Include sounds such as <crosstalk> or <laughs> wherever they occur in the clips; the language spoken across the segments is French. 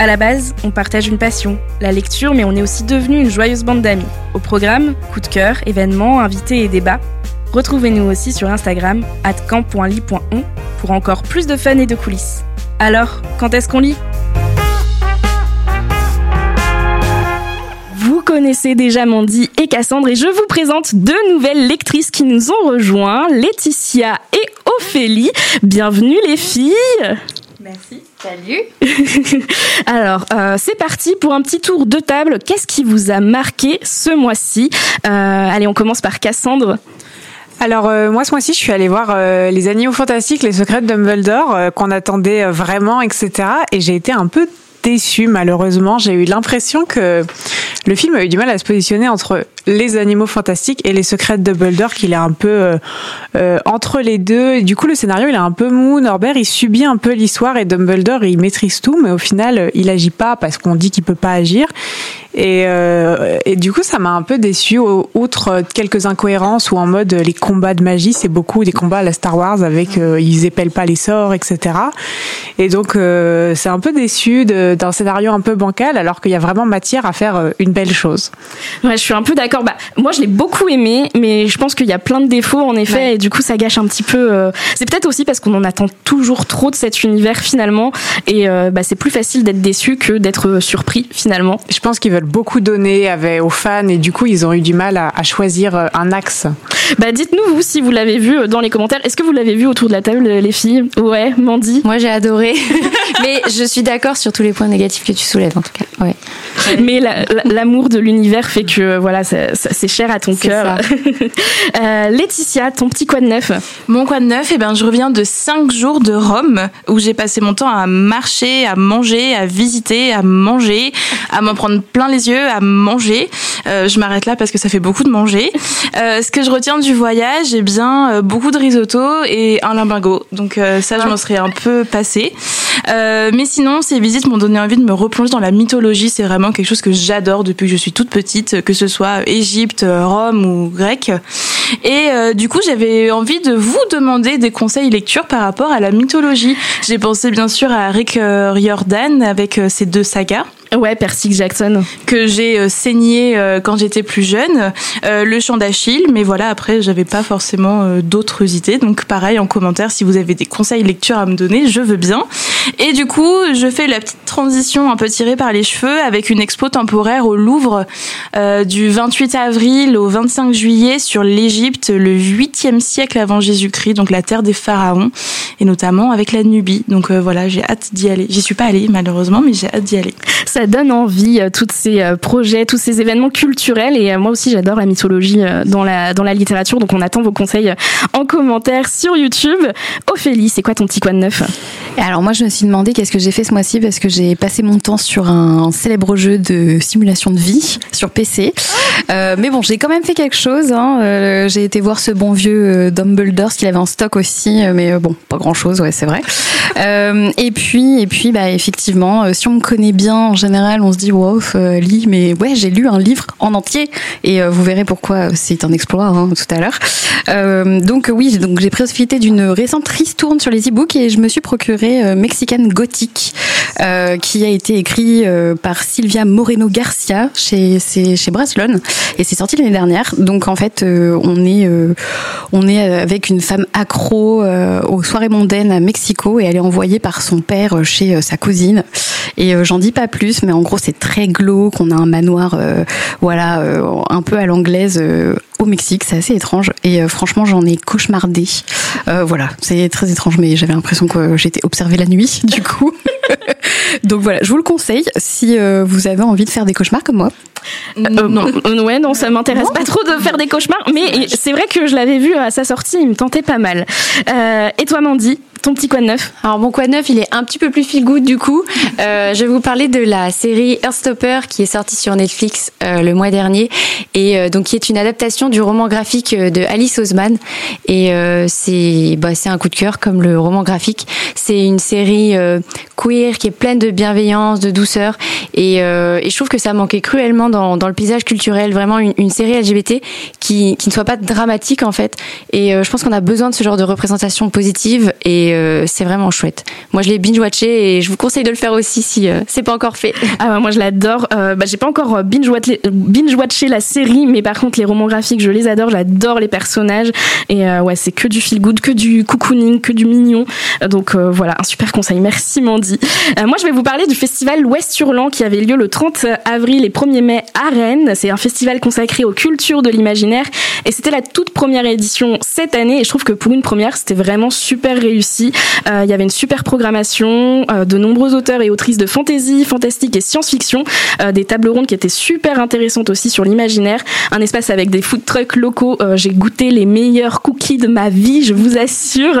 À la base, on partage une passion, la lecture, mais on est aussi devenu une joyeuse bande d'amis. Au programme, coup de cœur, événements, invités et débats. Retrouvez-nous aussi sur Instagram, camp.ly.on, pour encore plus de fun et de coulisses. Alors, quand est-ce qu'on lit? Vous connaissez déjà Mandy et Cassandre et je vous présente deux nouvelles lectrices qui nous ont rejoints, Laetitia et Ophélie. Bienvenue les filles Merci. Salut. <laughs> Alors, euh, c'est parti pour un petit tour de table. Qu'est-ce qui vous a marqué ce mois-ci euh, Allez, on commence par Cassandre. Alors euh, moi ce mois-ci je suis allée voir euh, les animaux fantastiques, les secrets de Dumbledore euh, qu'on attendait euh, vraiment etc. Et j'ai été un peu déçue malheureusement. J'ai eu l'impression que le film a eu du mal à se positionner entre les animaux fantastiques et les secrets de Dumbledore, qu'il est un peu euh, euh, entre les deux. Du coup le scénario il est un peu mou. Norbert il subit un peu l'histoire et Dumbledore il maîtrise tout, mais au final il agit pas parce qu'on dit qu'il peut pas agir. Et, euh, et du coup, ça m'a un peu déçu. Outre quelques incohérences ou en mode les combats de magie, c'est beaucoup des combats à la Star Wars avec euh, ils épellent pas les sorts, etc. Et donc, euh, c'est un peu déçu d'un scénario un peu bancal, alors qu'il y a vraiment matière à faire euh, une belle chose. Ouais, je suis un peu d'accord. Bah, moi, je l'ai beaucoup aimé, mais je pense qu'il y a plein de défauts en effet, Ouais. et du coup, ça gâche un petit peu. euh, C'est peut-être aussi parce qu'on en attend toujours trop de cet univers finalement, et euh, bah, c'est plus facile d'être déçu que d'être euh, surpris finalement. Je pense qu'ils veulent beaucoup donner avec, aux fans et du coup, ils ont eu du mal à, à choisir euh, un axe. Bah, dites-nous vous si vous l'avez vu euh, dans les commentaires. Est-ce que vous l'avez vu autour de la table, euh, les filles? Ouais, Mandy? Moi j'ai adoré, <laughs> mais je suis d'accord sur tous les points négatifs que tu soulèves en tout cas. Ouais. Mais la- la- l'amour de l'univers fait que voilà, c'est cher à ton cœur. <laughs> Euh, Laetitia, ton petit quoi de neuf? Mon quoi de neuf, eh ben, je reviens de 5 jours de Rome où j'ai passé mon temps à marcher, à manger, à visiter, à manger, à m'en prendre plein les yeux, à manger. Euh, je m'arrête là parce que ça fait beaucoup de manger. <laughs> Euh, ce que je retiens du voyage, eh bien, euh, beaucoup de risotto et un limbago. Donc ça, je m'en serais un peu passé. Euh, mais sinon, ces visites m'ont donné envie de me replonger dans la mythologie. C'est vraiment quelque chose que j'adore depuis que je suis toute petite, que ce soit Égypte, Rome ou grec. Et euh, du coup, j'avais envie de vous demander des conseils lecture par rapport à la mythologie. J'ai pensé bien sûr à Rick Riordan avec ses deux sagas Ouais, Percy Jackson. que j'ai euh, saigné euh, quand j'étais plus jeune, euh, le chant d'Achille, mais voilà, après, j'avais pas forcément d'autres idées. Donc, pareil, en commentaire, si vous avez des conseils lecture à me donner, je veux bien. Et du coup, je fais la petite transition un peu tirée par les cheveux avec une expo temporaire au Louvre du 28 avril au 25 juillet sur l'Égypte, le 8e siècle avant Jésus-Christ, donc la terre des pharaons, et notamment avec la Nubie. Donc voilà, j'ai hâte d'y aller. J'y suis pas allée, malheureusement, mais j'ai hâte d'y aller. Ça donne envie, euh, tous ces euh, projets, tous ces événements culturels. Et euh, moi aussi, j'adore la mythologie dans la, dans la littérature. Donc, on attend vos conseils en commentaire sur YouTube. Ophélie, c'est quoi ton petit quoi de neuf? Alors moi je me suis demandé qu'est-ce que j'ai fait ce mois-ci parce que j'ai passé mon temps sur un célèbre jeu de simulation de vie sur PC. Euh, mais bon, j'ai quand même fait quelque chose. Hein. Euh, j'ai été voir ce bon vieux Dumbledore, ce qu'il avait en stock aussi, mais bon, pas grand-chose, ouais, c'est vrai. Euh, et puis, et puis, bah effectivement, si on me connaît bien, en général, on se dit wow, euh, lis, mais ouais, j'ai lu un livre en entier, et euh, vous verrez pourquoi c'est un exploit hein, tout à l'heure. Euh, donc oui, donc j'ai profité d'une récente ristourne sur les e-books et je me suis procuré euh, Mexican Gothic, euh, qui a été écrit euh, par Sylvia Moreno Garcia chez chez Braslon et c'est sorti l'année dernière. Donc en fait, euh, on est euh, on est avec une femme accro euh, aux soirées mondaines à Mexico et elle est envoyée par son père chez euh, sa cousine. Et euh, j'en dis pas plus, mais en gros c'est très glauque. On a un manoir, euh, voilà, euh, un peu à l'anglaise. euh, au Mexique, c'est assez étrange et euh, franchement j'en ai cauchemardé. Euh, voilà, c'est très étrange, mais j'avais l'impression que j'étais observée la nuit <laughs> du coup. <laughs> Donc voilà, je vous le conseille si euh, vous avez envie de faire des cauchemars comme moi. Euh, non. euh, ouais, non, ça m'intéresse pas trop de faire des cauchemars, mais c'est vrai que je l'avais vu à sa sortie, il me tentait pas mal. Euh, et toi, Mandy, ton petit quoi de neuf Alors mon quoi de neuf, il est un petit peu plus feel good du coup. <laughs> Euh, je vais vous parler de la série Earthstopper qui est sortie sur Netflix euh, le mois dernier et euh, donc qui est une adaptation du roman graphique de Alice Oseman et c'est bah, c'est un coup de cœur comme le roman graphique. C'est une série queer qui est pleine de bienveillance, de douceur et, et je trouve que ça manquait cruellement dans, dans le paysage culturel, vraiment une, une série LGBT qui, qui ne soit pas dramatique en fait et je pense qu'on a besoin de ce genre de représentation positive et euh, c'est vraiment chouette. Moi, je l'ai binge-watché et je vous conseille de le faire aussi si euh, c'est pas encore fait. Ah moi, je l'adore. Euh, bah, j'ai pas encore binge-watché binge la série, mais par contre, les romans graphiques, je les adore. J'adore les personnages et ouais, c'est que du feel good, que du cocooning, que du mignon. Donc voilà, un super conseil. Merci Mandy. moi, je vais vous parler du festival Ouest Hurlant qui avait lieu le 30 avril et 1er mai à Rennes. C'est un festival consacré aux cultures de l'imaginaire et c'était la toute première édition cette année. Et je trouve que pour une première, c'était vraiment super réussi. Euh, il y avait une super programmation, euh, de nombreux auteurs et autrices de fantasy, fantastique et science-fiction, euh, des tables rondes qui étaient super intéressantes aussi sur l'imaginaire, un espace avec des food trucks locaux. J'ai goûté les meilleurs cookies de ma vie, je vous assure.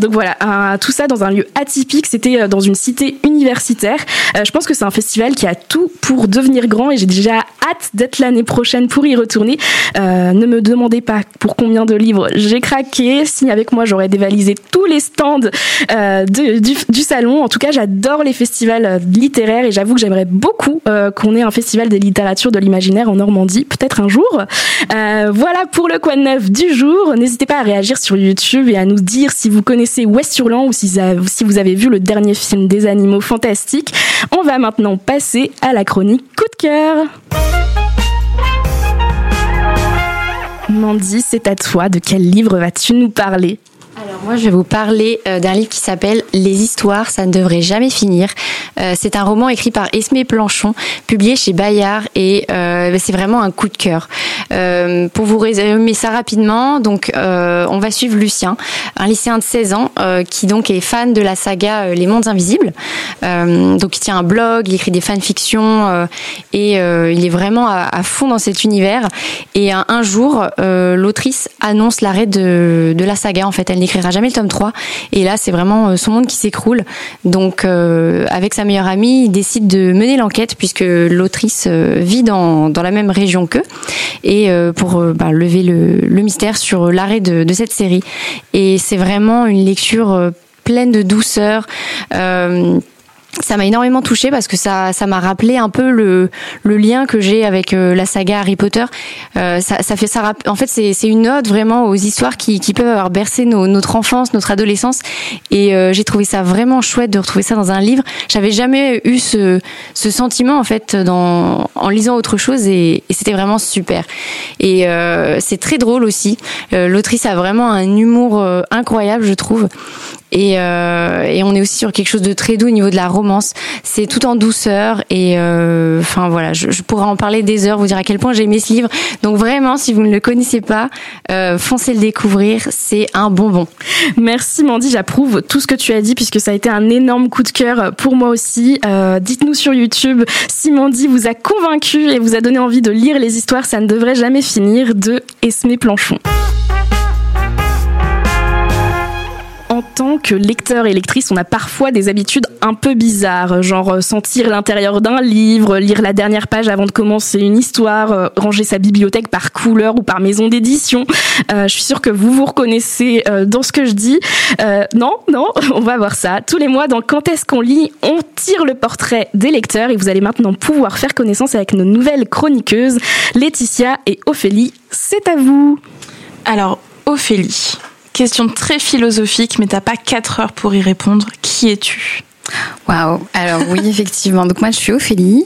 donc voilà, tout ça dans un lieu atypique. C'était dans une cité universitaire. je pense que c'est un festival qui a tout pour devenir grand et j'ai déjà hâte d'être l'année prochaine pour y retourner. ne me demandez pas pour combien de livres j'ai craqué. Si avec moi j'aurais dévalisé tous les euh, du, salon. En tout cas, j'adore les festivals euh, littéraires et j'avoue que j'aimerais beaucoup euh, qu'on ait un festival des littératures de l'imaginaire en Normandie, peut-être un jour. voilà pour le coin neuf du jour. N'hésitez pas à réagir sur YouTube et à nous dire si vous connaissez West-Hurlant ou si, vous avez vu le dernier film des animaux fantastiques. On va maintenant passer à la chronique coup de cœur. Mandy, c'est à toi. De quel livre vas-tu nous parler? Moi je vais vous parler euh, d'un livre qui s'appelle Les histoires, ça ne devrait jamais finir. Euh, c'est un roman écrit par Esmé Planchon, publié chez Bayard et euh, c'est vraiment un coup de cœur. pour vous résumer ça rapidement, donc on va suivre Lucien, un lycéen de 16 ans qui donc est fan de la saga Les Mondes Invisibles. donc il tient un blog, il écrit des fanfictions et il est vraiment à, fond dans cet univers. Et un, jour, l'autrice annonce l'arrêt de, de la saga. En fait, elle n'écrira jamais le tome 3. Et là, c'est vraiment euh, son monde qui s'écroule. Donc, euh, avec sa meilleure amie, il décide de mener l'enquête puisque l'autrice euh, vit dans, la même région qu'eux et pour bah, lever le, mystère sur l'arrêt de, cette série. Et c'est vraiment une lecture pleine de douceur. Ça m'a énormément touchée parce que ça ça m'a rappelé un peu le, le lien que j'ai avec euh, la saga Harry Potter. Euh, ça, ça fait ça en fait c'est c'est une ode vraiment aux histoires qui, qui peuvent avoir bercé nos, notre enfance, notre adolescence et euh, j'ai trouvé ça vraiment chouette de retrouver ça dans un livre. J'avais jamais eu ce ce sentiment en fait dans en lisant autre chose et, et c'était vraiment super. Et euh, c'est très drôle aussi. L'autrice a vraiment un humour incroyable je trouve et, euh, et, on est aussi sur quelque chose de très doux au niveau de la romance. C'est tout en douceur et euh, voilà, je, je, pourrais en parler des heures, vous dire à quel point j'ai aimé ce livre. Donc vraiment, si vous ne le connaissez pas, euh, foncez le découvrir, c'est un bonbon. Merci Mandy, j'approuve tout ce que tu as dit puisque ça a été un énorme coup de cœur pour moi aussi. Euh, Dites-nous sur YouTube si Mandy vous a convaincu et vous a donné envie de lire les histoires, ça ne devrait jamais finir de Esmé Planchon. Tant que lecteur et lectrice, on a parfois des habitudes un peu bizarres, genre euh, sentir l'intérieur d'un livre, lire la dernière page avant de commencer une histoire, euh, ranger sa bibliothèque par couleur ou par maison d'édition. Euh, je suis sûre que vous vous reconnaissez dans ce que je dis. non, non, <laughs> on va voir ça. Tous les mois, dans Quand est-ce qu'on lit, on tire le portrait des lecteurs et vous allez maintenant pouvoir faire connaissance avec nos nouvelles chroniqueuses, Laetitia et Ophélie. C'est à vous. Alors, Ophélie, Question très philosophique, mais t'as pas 4 heures pour y répondre. Qui es-tu? Waouh Alors oui, <laughs> effectivement. Donc moi, je suis Ophélie,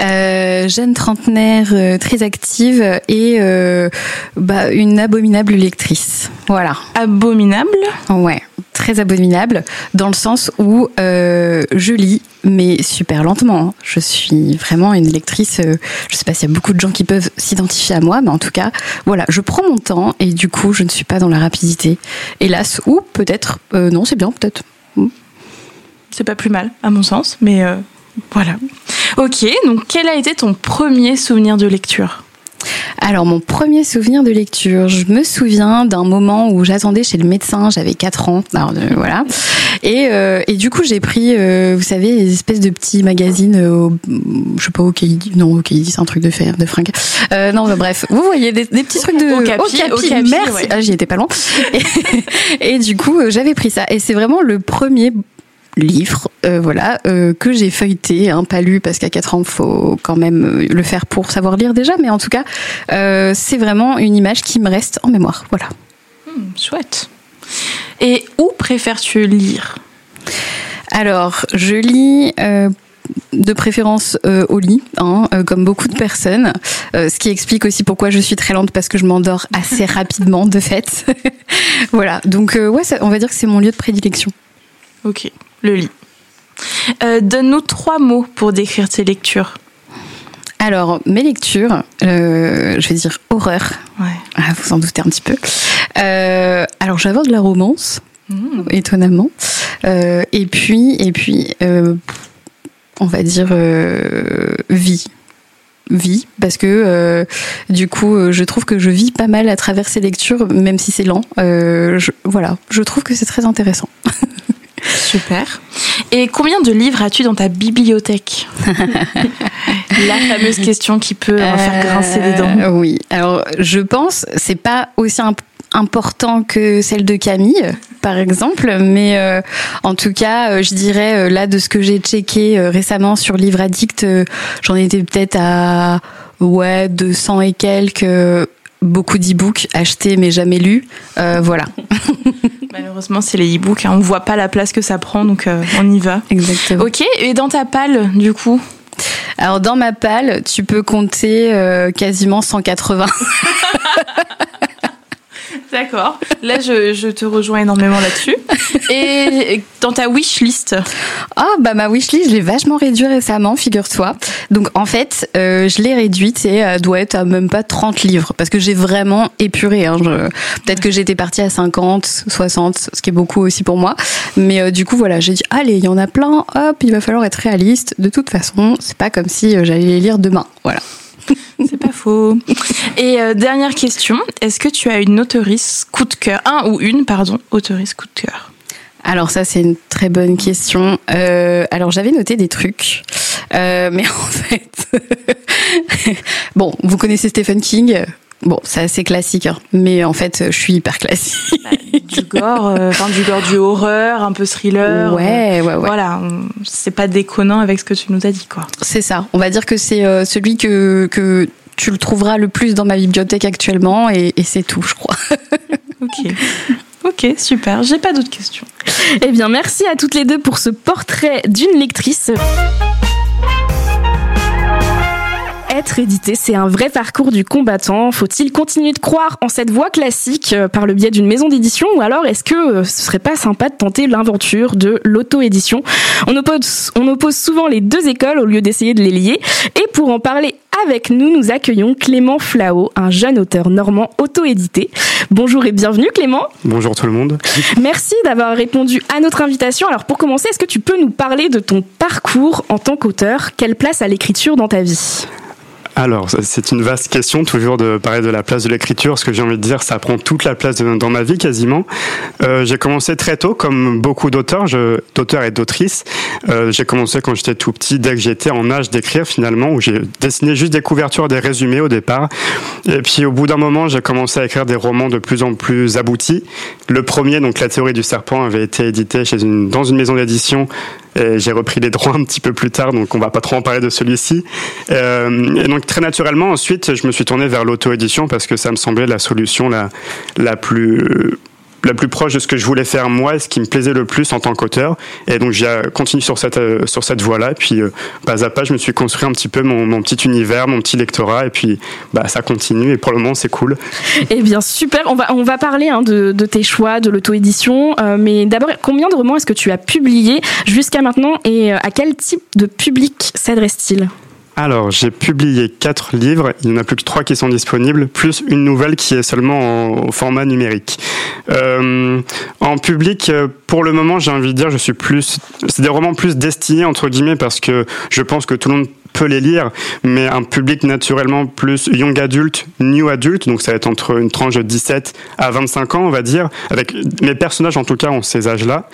euh, jeune trentenaire euh, très active et euh, bah, une abominable lectrice. Voilà. Abominable? Ouais, très abominable dans le sens où je lis mais super lentement. Hein. Je suis vraiment une lectrice. Euh, je sais pas s'il y a beaucoup de gens qui peuvent s'identifier à moi, mais en tout cas, voilà, je prends mon temps et du coup, je ne suis pas dans la rapidité. Hélas, ou peut-être, euh, non, c'est bien, peut-être. Hmm. C'est pas plus mal, à mon sens, mais euh, voilà. Ok, donc quel a été ton premier souvenir de lecture? Alors, mon premier souvenir de lecture, je me souviens d'un moment où j'attendais chez le médecin, j'avais 4 ans, alors, euh, voilà. Et, euh, et, du coup, j'ai pris, euh, vous savez, des espèces de petits magazines, au, je sais pas, au non, au c'est un truc de fer, de fringue. non, bah, bref, vous voyez, des, des petits trucs de... Au capi, au capi, merci. Ah, j'y étais pas loin. <laughs> Et, et du coup, j'avais pris ça. Et c'est vraiment le premier livre, euh, voilà, euh, que j'ai feuilleté, hein, pas lu parce qu'à 4 ans, faut quand même euh, le faire pour savoir lire déjà, mais en tout cas, c'est vraiment une image qui me reste en mémoire, voilà. Hmm, chouette. Et où préfères-tu lire? Alors, je lis de préférence au lit, hein, comme beaucoup de personnes. ce qui explique aussi pourquoi je suis très lente parce que je m'endors assez <laughs> rapidement de fait. <laughs> voilà, donc ouais, on va dire que c'est mon lieu de prédilection. Ok le lit. Euh, donne-nous trois mots pour décrire tes lectures. Alors, mes lectures, euh, je vais dire horreur. Ouais. Ah, vous en doutez un petit peu. Euh, alors, j'avance de la romance, mmh. étonnamment. et puis, et puis on va dire vie vie parce que du coup je trouve que je vis pas mal à travers ces lectures même si c'est lent voilà je trouve que c'est très intéressant <laughs> Super. Et combien de livres as-tu dans ta bibliothèque <laughs> La fameuse question qui peut faire grincer les dents. Euh, oui. Alors, je pense, c'est pas aussi important que celle de Camille, par exemple, mais euh, en tout cas, euh, je dirais là de ce que j'ai checké récemment sur Livre Addict, j'en étais peut-être à ouais 200 et quelques beaucoup d'e-books achetés mais jamais lus. voilà. <laughs> Malheureusement, c'est les e-books. Hein. On voit pas la place que ça prend, donc euh, on y va. Exactement. Ok. Et dans ta palle, du coup? Alors, dans ma palle, tu peux compter euh, quasiment 180. <laughs> D'accord. Là, je, te rejoins énormément là-dessus. Et dans ta wish list Ah, bah ma wish list, je l'ai vachement réduite récemment, figure-toi. Donc en fait, euh, je l'ai réduite et elle doit être à même pas 30 livres parce que j'ai vraiment épuré. Hein. Peut-être que j'étais partie à 50, 60, ce qui est beaucoup aussi pour moi. Mais euh, du coup, voilà, j'ai dit, allez, il y en a plein, hop, il va falloir être réaliste. De toute façon, c'est pas comme si euh, j'allais les lire demain. Voilà. <laughs> C'est pas faux. Et euh, dernière question, est-ce que tu as une auteurice coup de cœur? Un ou une, pardon, auteurice coup de cœur? Alors ça c'est une très bonne question. Euh, alors j'avais noté des trucs, euh, mais en <laughs> fait, <laughs> bon, vous connaissez Stephen King? Bon, c'est assez classique, hein. mais en fait, je suis hyper classique. Bah, du gore, euh, enfin du gore, du horreur, un peu thriller. Ouais, ouais, ouais. Voilà, c'est pas déconnant avec ce que tu nous as dit, quoi. C'est ça. On va dire que c'est euh, celui que, que tu le trouveras le plus dans ma bibliothèque actuellement, et, et c'est tout, je crois. <laughs> ok. Ok, super. J'ai pas d'autres questions. Eh bien, merci à toutes les deux pour ce portrait d'une lectrice être édité, c'est un vrai parcours du combattant. Faut-il continuer de croire en cette voie classique euh, par le biais d'une maison d'édition? Ou alors est-ce que euh, ce serait pas sympa de tenter l'aventure de l'auto-édition? On oppose, on oppose souvent les deux écoles au lieu d'essayer de les lier. Et pour en parler avec nous, nous accueillons Clément Flao, un jeune auteur normand auto-édité. Bonjour et bienvenue Clément. Bonjour tout le monde. Merci d'avoir répondu à notre invitation. Alors pour commencer, est-ce que tu peux nous parler de ton parcours en tant qu'auteur? Quelle place a l'écriture dans ta vie? Alors, c'est une vaste question, toujours de parler de la place de l'écriture. Ce que j'ai envie de dire, ça prend toute la place dans ma vie quasiment. Euh, j'ai commencé très tôt, comme beaucoup d'auteurs, d'auteurs et d'autrices. Euh, j'ai commencé quand j'étais tout petit, dès que j'étais en âge d'écrire finalement, où j'ai dessiné juste des couvertures, des résumés au départ. Et puis au bout d'un moment, j'ai commencé à écrire des romans de plus en plus aboutis. Le premier, donc La théorie du serpent, avait été édité chez une, dans une maison d'édition j'ai repris les droits un petit peu plus tard, donc on va pas trop en parler de celui-ci. Euh, et donc très naturellement, ensuite, je me suis tourné vers l'auto-édition parce que ça me semblait la solution la, la plus la plus proche de ce que je voulais faire moi ce qui me plaisait le plus en tant qu'auteur. Et donc j'ai continué sur cette euh, sur cette voie-là. Puis euh, pas à pas, je me suis construit un petit peu mon, petit univers, mon petit lectorat. Et puis bah ça continue. Et pour le moment, c'est cool. <laughs> Eh bien super. On va on va parler hein, de, tes choix, de l'auto-édition. Euh, mais d'abord, combien de romans est-ce que tu as publié jusqu'à maintenant et à quel type de public s'adresse-t-il? Alors, j'ai publié quatre livres, il n'y en a plus que trois qui sont disponibles, plus une nouvelle qui est seulement au format numérique. Euh, en public, euh, pour le moment, j'ai envie de dire, je suis plus, c'est des romans plus destinés entre guillemets parce que je pense que tout le monde peut les lire, mais un public naturellement plus young adulte, new adulte, donc ça va être entre une tranche de 17 à 25 ans, on va dire, avec mes personnages en tout cas ont ces âges-là.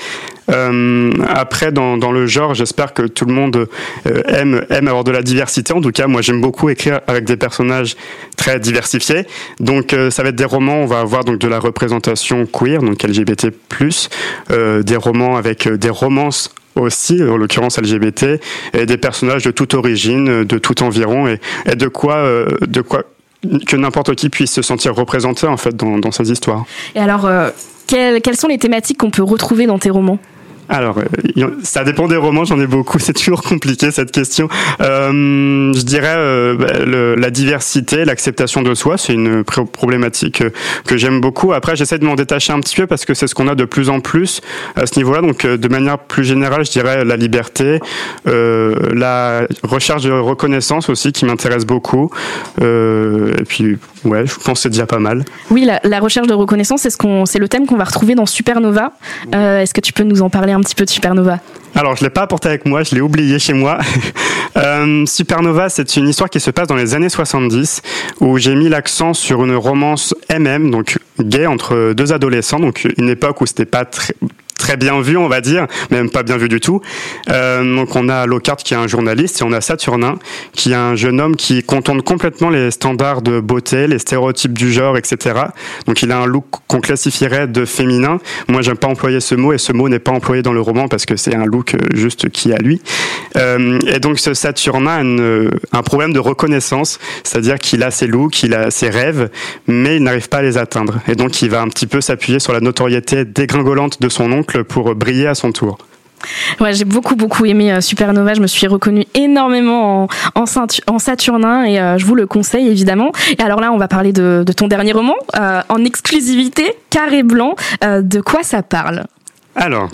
Euh, après, dans, dans, le genre, j'espère que tout le monde euh, aime, aime avoir de la diversité. En tout cas, moi, j'aime beaucoup écrire avec des personnages très diversifiés. Donc, euh, ça va être des romans. On va avoir donc de la représentation queer, donc LGBT+, des romans avec des romances aussi, en l'occurrence LGBT, et des personnages de toute origine, de tout environ, et, de quoi, de quoi que n'importe qui puisse se sentir représenté en fait dans, dans ces histoires. Et alors, quelles, quelles sont les thématiques qu'on peut retrouver dans tes romans? Alors, euh, ça dépend des romans, j'en ai beaucoup, <laughs> c'est toujours compliqué cette question. Euh, je dirais euh, bah, le, la diversité, l'acceptation de soi, c'est une problématique euh, que j'aime beaucoup. Après, j'essaie de m'en détacher un petit peu parce que c'est ce qu'on a de plus en plus à ce niveau-là. Donc, de manière plus générale, je dirais la liberté, la recherche de reconnaissance aussi qui m'intéresse beaucoup. et puis, ouais, je pense que c'est déjà pas mal. Oui, la, la recherche de reconnaissance, c'est ce le thème qu'on va retrouver dans Supernova. Est-ce que tu peux nous en parler un petit peu de Supernova? Alors, je l'ai pas apporté avec moi, je l'ai oublié chez moi. <laughs> euh, Supernova, c'est une histoire qui se passe dans les années 70, où j'ai mis l'accent sur une romance MM, donc gay entre deux adolescents, donc une époque où c'était pas très très bien vu, on va dire, même pas bien vu du tout. Euh, donc on a Lockhart qui est un journaliste et on a Saturnin qui est un jeune homme qui contourne complètement les standards de beauté, les stéréotypes du genre, etc. Donc il a un look qu'on classifierait de féminin. Moi j'aime pas employer ce mot et ce mot n'est pas employé dans le roman parce que c'est un look euh, juste qui a lui. Euh, et donc ce Saturnin a un problème de reconnaissance, c'est-à-dire qu'il a ses looks, il a ses rêves, mais il n'arrive pas à les atteindre. Et donc il va un petit peu s'appuyer sur la notoriété dégringolante de son oncle pour briller à son tour. Ouais, j'ai beaucoup beaucoup aimé euh, Supernova. Je me suis reconnue énormément en, en, Saturnin et euh, je vous le conseille évidemment. Et alors là, on va parler de, ton dernier roman euh, en exclusivité, Carré blanc. de quoi ça parle? Alors.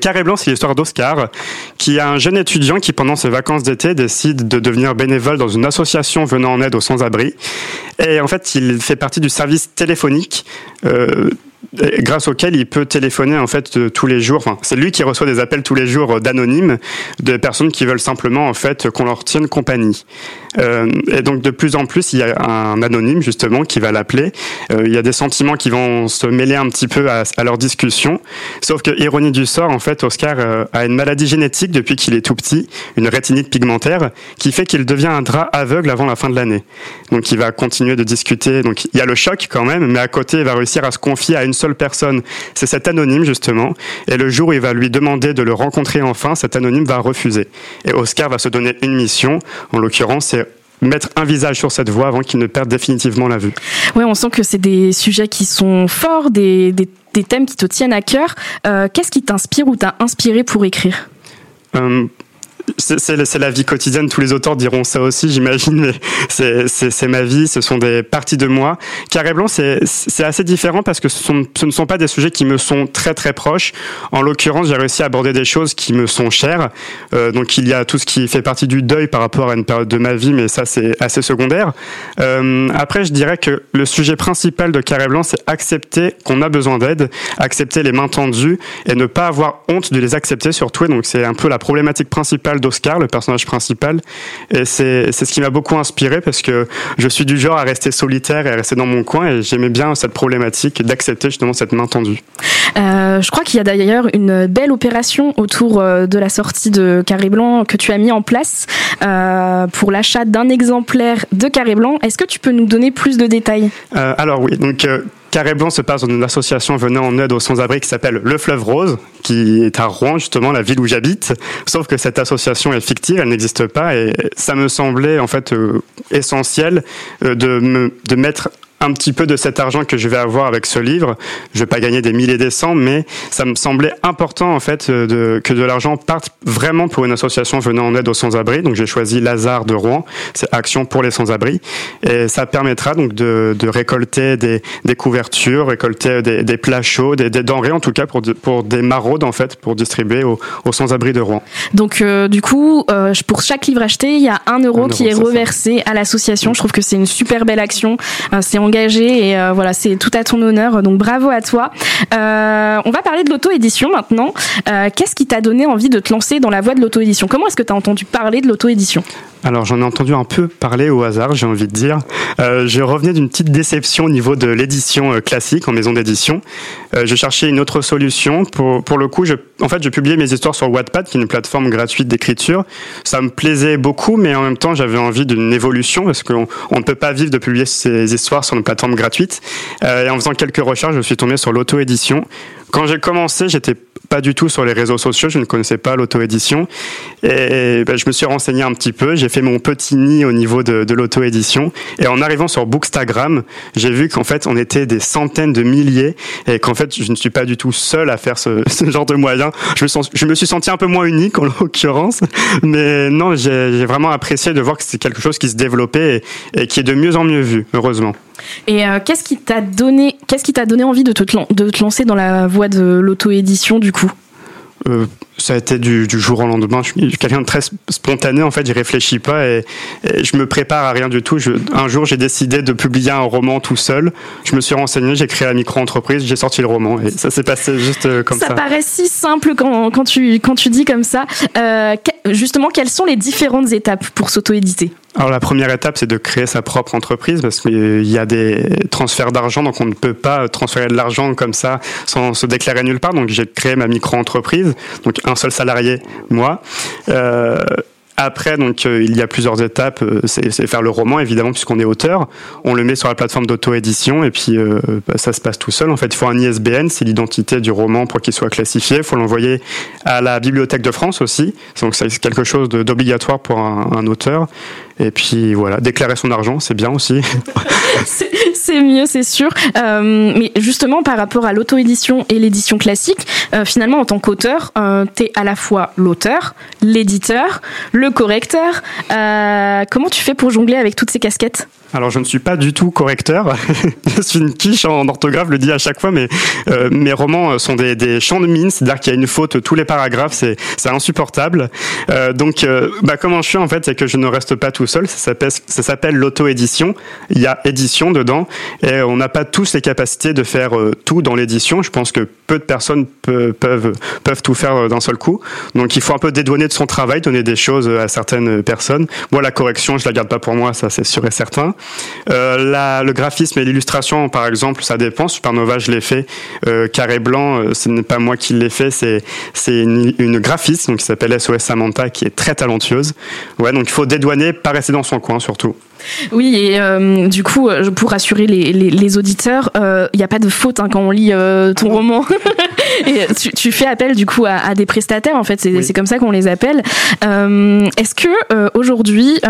Carré Blanc, c'est l'histoire d'Oscar, qui est un jeune étudiant qui, pendant ses vacances d'été, décide de devenir bénévole dans une association venant en aide aux sans-abri. Et en fait, il fait partie du service téléphonique grâce auquel il peut téléphoner en fait tous les jours. Enfin, c'est lui qui reçoit des appels tous les jours euh, d'anonymes de personnes qui veulent simplement en fait qu'on leur tienne compagnie. Euh, et donc de plus en plus, il y a un anonyme justement qui va l'appeler. Euh, il y a des sentiments qui vont se mêler un petit peu à, leur discussion. Sauf que ironie du sort, en fait, Oscar euh, a une maladie génétique depuis qu'il est tout petit, une rétinite pigmentaire, qui fait qu'il devient un drap aveugle avant la fin de l'année. Donc il va continuer de discuter. Donc il y a le choc quand même, mais à côté, il va réussir à se confier à une seule personne. C'est cet anonyme justement. Et le jour où il va lui demander de le rencontrer enfin, cet anonyme va refuser. Et Oscar va se donner une mission. En l'occurrence, c'est mettre un visage sur cette voie avant qu'il ne perde définitivement la vue. Oui, on sent que c'est des sujets qui sont forts, des, des, des thèmes qui te tiennent à cœur. Euh, Qu'est-ce qui t'inspire ou t'a inspiré pour écrire? Euh, c'est la vie quotidienne. Tous les auteurs diront ça aussi, j'imagine, mais c'est ma vie. Ce sont des parties de moi. Carré blanc, c'est assez différent parce que ce, ne sont pas des sujets qui me sont très très proches. En l'occurrence, j'ai réussi à aborder des choses qui me sont chères. Euh, donc il y a tout ce qui fait partie du deuil par rapport à une période de ma vie, mais ça c'est assez secondaire. Euh, après, je dirais que le sujet principal de Carré blanc, c'est accepter qu'on a besoin d'aide, accepter les mains tendues et ne pas avoir honte de les accepter surtout. Et donc c'est un peu la problématique principale d'Oscar, le personnage principal. Et c'est ce qui m'a beaucoup inspiré parce que je suis du genre à rester solitaire et à rester dans mon coin et j'aimais bien cette problématique d'accepter justement cette main tendue. Euh, je crois qu'il y a d'ailleurs une belle opération autour euh, de la sortie de Carré Blanc que tu as mis en place euh, pour l'achat d'un exemplaire de Carré Blanc. Est-ce que tu peux nous donner plus de détails? Alors oui, donc Carré Blanc se passe dans une association venant en aide aux sans-abri qui s'appelle Le Fleuve Rose, qui est à Rouen, justement, la ville où j'habite. Sauf que cette association est fictive, elle n'existe pas, et ça me semblait en fait essentiel de, me, de mettre un petit peu de cet argent que je vais avoir avec ce livre. Je vais pas gagner des milliers des cents, mais ça me semblait important en fait euh, de, que de l'argent parte vraiment pour une association venant en aide aux sans-abri. Donc j'ai choisi Lazare de Rouen, c'est Action pour les sans-abri, et ça permettra donc de, de récolter des, des, couvertures, récolter des, des plats chauds, des, des, denrées en tout cas pour, pour des maraudes en fait pour distribuer aux, aux sans-abri de Rouen. Donc euh, du coup, euh, pour chaque livre acheté, il y a un euro, qui est reversé à l'association. Je trouve que c'est une super belle action. c'est en et voilà, c'est tout à ton honneur. Donc bravo à toi. on va parler de l'auto-édition maintenant. Qu'est-ce qui t'a donné envie de te lancer dans la voie de l'auto-édition? Comment est-ce que tu as entendu parler de l'auto-édition? Alors j'en ai entendu un peu parler au hasard, j'ai envie de dire. Euh, je revenais d'une petite déception au niveau de l'édition euh, classique en maison d'édition. Euh, je cherchais une autre solution. Pour, pour le coup, en fait, je publiais mes histoires sur Wattpad, qui est une plateforme gratuite d'écriture. Ça me plaisait beaucoup, mais en même temps, j'avais envie d'une évolution parce qu'on on ne peut pas vivre de publier ces histoires sur une plateforme gratuite. Et en faisant quelques recherches, je suis tombé sur l'auto-édition. Quand j'ai commencé, j'étais pas du tout sur les réseaux sociaux, je ne connaissais pas l'auto-édition. Et ben, je me suis renseigné un petit peu, j'ai fait mon petit nid au niveau de, de l'auto-édition. Et en arrivant sur Bookstagram, j'ai vu qu'en fait, on était des centaines de milliers et qu'en fait, je ne suis pas du tout seul à faire ce, <laughs> genre de moyens. Je me, sens, suis senti un peu moins unique en l'occurrence. Mais non, j'ai vraiment apprécié de voir que c'est quelque chose qui se développait et, qui est de mieux en mieux vu, heureusement. Et euh, qu'est-ce qui t'a donné, qu'est-ce qui t'a donné envie de te, lancer dans la voie de l'auto-édition du coup? Euh, ça a été du, du, jour au lendemain. Je suis quelqu'un de très spontané, en fait, j'y réfléchis pas et, et, je me prépare à rien du tout. Je, un jour, j'ai décidé de publier un roman tout seul. Je me suis renseigné, j'ai créé la micro-entreprise, j'ai sorti le roman et ça s'est passé juste euh, comme ça. Ça paraît si simple quand, quand, tu, quand tu dis comme ça. Euh, justement, quelles sont les différentes étapes pour s'auto-éditer? Alors la première étape, c'est de créer sa propre entreprise parce qu'il y a des transferts d'argent, donc on ne peut pas transférer de l'argent comme ça sans se déclarer nulle part. Donc j'ai créé ma micro-entreprise, donc un seul salarié, moi. Euh, après, donc, euh, il y a plusieurs étapes. Euh, c'est faire le roman, évidemment, puisqu'on est auteur. On le met sur la plateforme d'auto-édition et puis euh, bah, ça se passe tout seul. En fait, il faut un ISBN, c'est l'identité du roman pour qu'il soit classifié. Il faut l'envoyer à la Bibliothèque de France aussi. Donc, c'est quelque chose d'obligatoire pour un, un, auteur. Et puis voilà, déclarer son argent, c'est bien aussi. <laughs> <laughs> <laughs> c'est mieux, c'est sûr. Euh, mais justement, par rapport à l'auto-édition et l'édition classique, euh, finalement, en tant qu'auteur, euh, tu à la fois l'auteur, l'éditeur, le correcteur. Euh, comment tu fais pour jongler avec toutes ces casquettes? Alors je ne suis pas du tout correcteur, <laughs> je suis une quiche en orthographe, le dis à chaque fois, mais euh, mes romans sont des, des champs de mine, c'est-à-dire qu'il y a une faute tous les paragraphes, c'est insupportable. Euh, donc euh, bah, comment je suis en fait, c'est que je ne reste pas tout seul, ça s'appelle ça s'appelle l'auto-édition, il y a édition dedans, et on n'a pas tous les capacités de faire euh, tout dans l'édition, je pense que peu de personnes peuvent peuvent, tout faire euh, d'un seul coup, donc il faut un peu dédouaner de son travail, donner des choses à certaines personnes. Moi la correction, je la garde pas pour moi, ça c'est sûr et certain. Euh, le graphisme et l'illustration, par exemple, ça dépend. Supernova, je l'ai fait. Euh, Carré blanc, euh, ce n'est pas moi qui l'ai fait, c'est c'est une, une, graphiste donc qui s'appelle SOS Samantha, qui est très talentueuse. Ouais, donc il faut dédouaner, pas rester dans son coin surtout. Oui, et euh, du coup, euh, pour rassurer les, les, les auditeurs, il euh, n'y a pas de faute hein, quand on lit euh, ton roman. <laughs> et tu, tu, fais appel du coup à, à des prestataires, en fait, c'est oui. comme ça qu'on les appelle. Est-ce que aujourd'hui,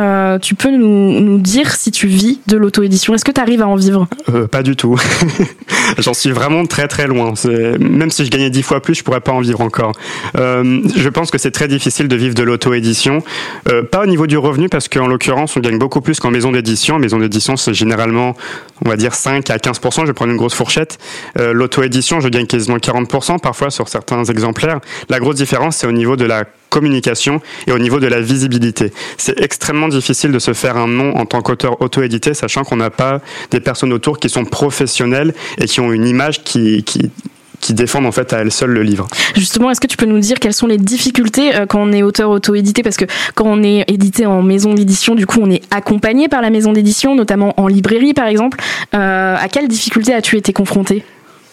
tu peux nous, nous, dire si tu vis de l'auto-édition? Est-ce que tu arrives à en vivre? Pas du tout. <laughs> J'en suis vraiment très très loin. Même si je gagnais dix fois plus, je pourrais pas en vivre encore. je pense que c'est très difficile de vivre de l'auto-édition. pas au niveau du revenu, parce qu'en l'occurrence, on gagne beaucoup plus qu'en maison d'édition. Maison d'édition, c'est généralement, on va dire 5 à 15%. Je vais prendre une grosse fourchette. Euh, L'auto-édition, je gagne quasiment 40% parfois sur certains exemplaires. La grosse différence, c'est au niveau de la communication et au niveau de la visibilité. C'est extrêmement difficile de se faire un nom en tant qu'auteur auto-édité, sachant qu'on n'a pas des personnes autour qui sont professionnelles et qui ont une image qui qui défendent en fait à elles seules le livre. Justement, est-ce que tu peux nous dire quelles sont les difficultés euh, quand on est auteur auto-édité? Parce que quand on est édité en maison d'édition, du coup, on est accompagné par la maison d'édition, notamment en librairie par exemple. Euh, à quelles difficultés as-tu été confronté?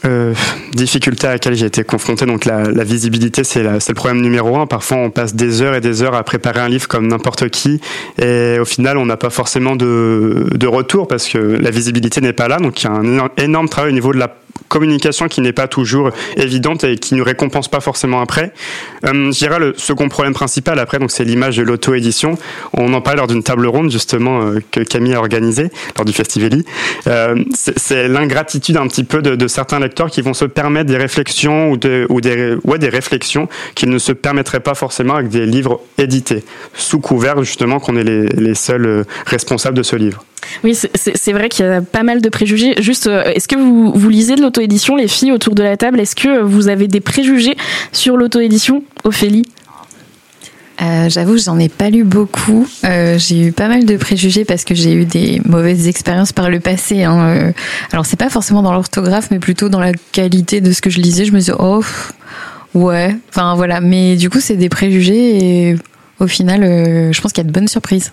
Euh, difficulté à laquelle j'ai été confronté, donc la, la visibilité, c'est le problème numéro un. Parfois, on passe des heures et des heures à préparer un livre comme n'importe qui, et au final, on n'a pas forcément de, de retour parce que la visibilité n'est pas là. Donc, il y a un énorme travail au niveau de la communication qui n'est pas toujours évidente et qui ne récompense pas forcément après. Euh, je dirais le second problème principal après, donc c'est l'image de l'auto-édition. On en parlait lors d'une table ronde justement euh, que Camille a organisée lors du Festivali. Euh, c'est l'ingratitude un petit peu de, certains lecteurs qui vont se permettre des réflexions ou, ou des, ouais, des réflexions qu'ils ne se permettraient pas forcément avec des livres édités, sous couvert justement qu'on est les, les seuls responsables de ce livre. Oui, c'est vrai qu'il y a pas mal de préjugés. Juste, euh, est-ce que vous, vous lisez de l'auto-édition, les filles autour de la table? Est-ce que vous avez des préjugés sur l'auto-édition, Ophélie? Euh, J'avoue, j'en ai pas lu beaucoup. Euh, j'ai eu pas mal de préjugés parce que j'ai eu des mauvaises expériences par le passé. Hein. Euh, alors, c'est pas forcément dans l'orthographe, mais plutôt dans la qualité de ce que je lisais. Je me disais, oh, ouais. Enfin, voilà. Mais du coup, c'est des préjugés et au final, je pense qu'il y a de bonnes surprises.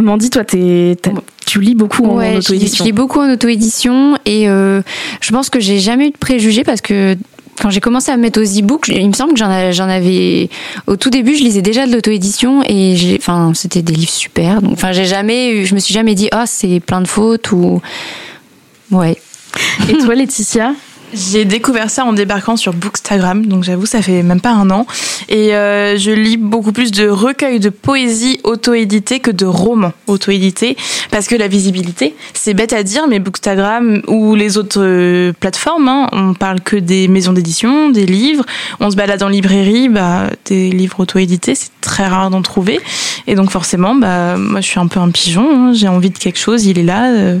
Mandy, toi, t'es, tu lis beaucoup en auto-édition. Je lis beaucoup en auto-édition et je pense que j'ai jamais eu de préjugés parce que quand j'ai commencé à me mettre aux e-books, il me semble que j'en avais au tout début, je lisais déjà de l'auto-édition et j'ai, enfin, c'était des livres super. Donc, enfin, j'ai jamais, je me suis jamais dit, ah, oh, c'est plein de fautes ou, ouais. Et toi, Laetitia? J'ai découvert ça en débarquant sur Bookstagram, donc j'avoue ça fait même pas un an. Et euh, je lis beaucoup plus de recueils de poésie auto-édités que de romans auto-édités, parce que la visibilité, c'est bête à dire, mais Bookstagram ou les autres euh, plateformes, hein, on parle que des maisons d'édition, des livres. On se balade en librairie, bah, des livres auto-édités, c'est très rare d'en trouver. Et donc forcément, bah, moi je suis un peu un pigeon, hein, j'ai envie de quelque chose, il est là. Euh,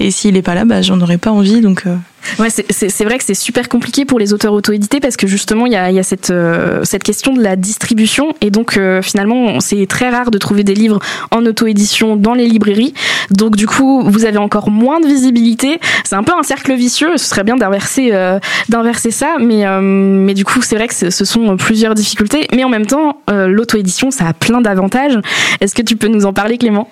et s'il est pas là, bah, j'en aurais pas envie, donc. Ouais, c'est vrai que c'est super compliqué pour les auteurs auto-édités parce que justement, il y a, euh, cette question de la distribution et donc euh, finalement, c'est très rare de trouver des livres en auto-édition dans les librairies. Donc du coup, vous avez encore moins de visibilité. C'est un peu un cercle vicieux. Ce serait bien d'inverser euh, ça, mais du coup, c'est vrai que ce sont plusieurs difficultés. Mais en même temps, l'auto-édition, ça a plein d'avantages. Est-ce que tu peux nous en parler, Clément?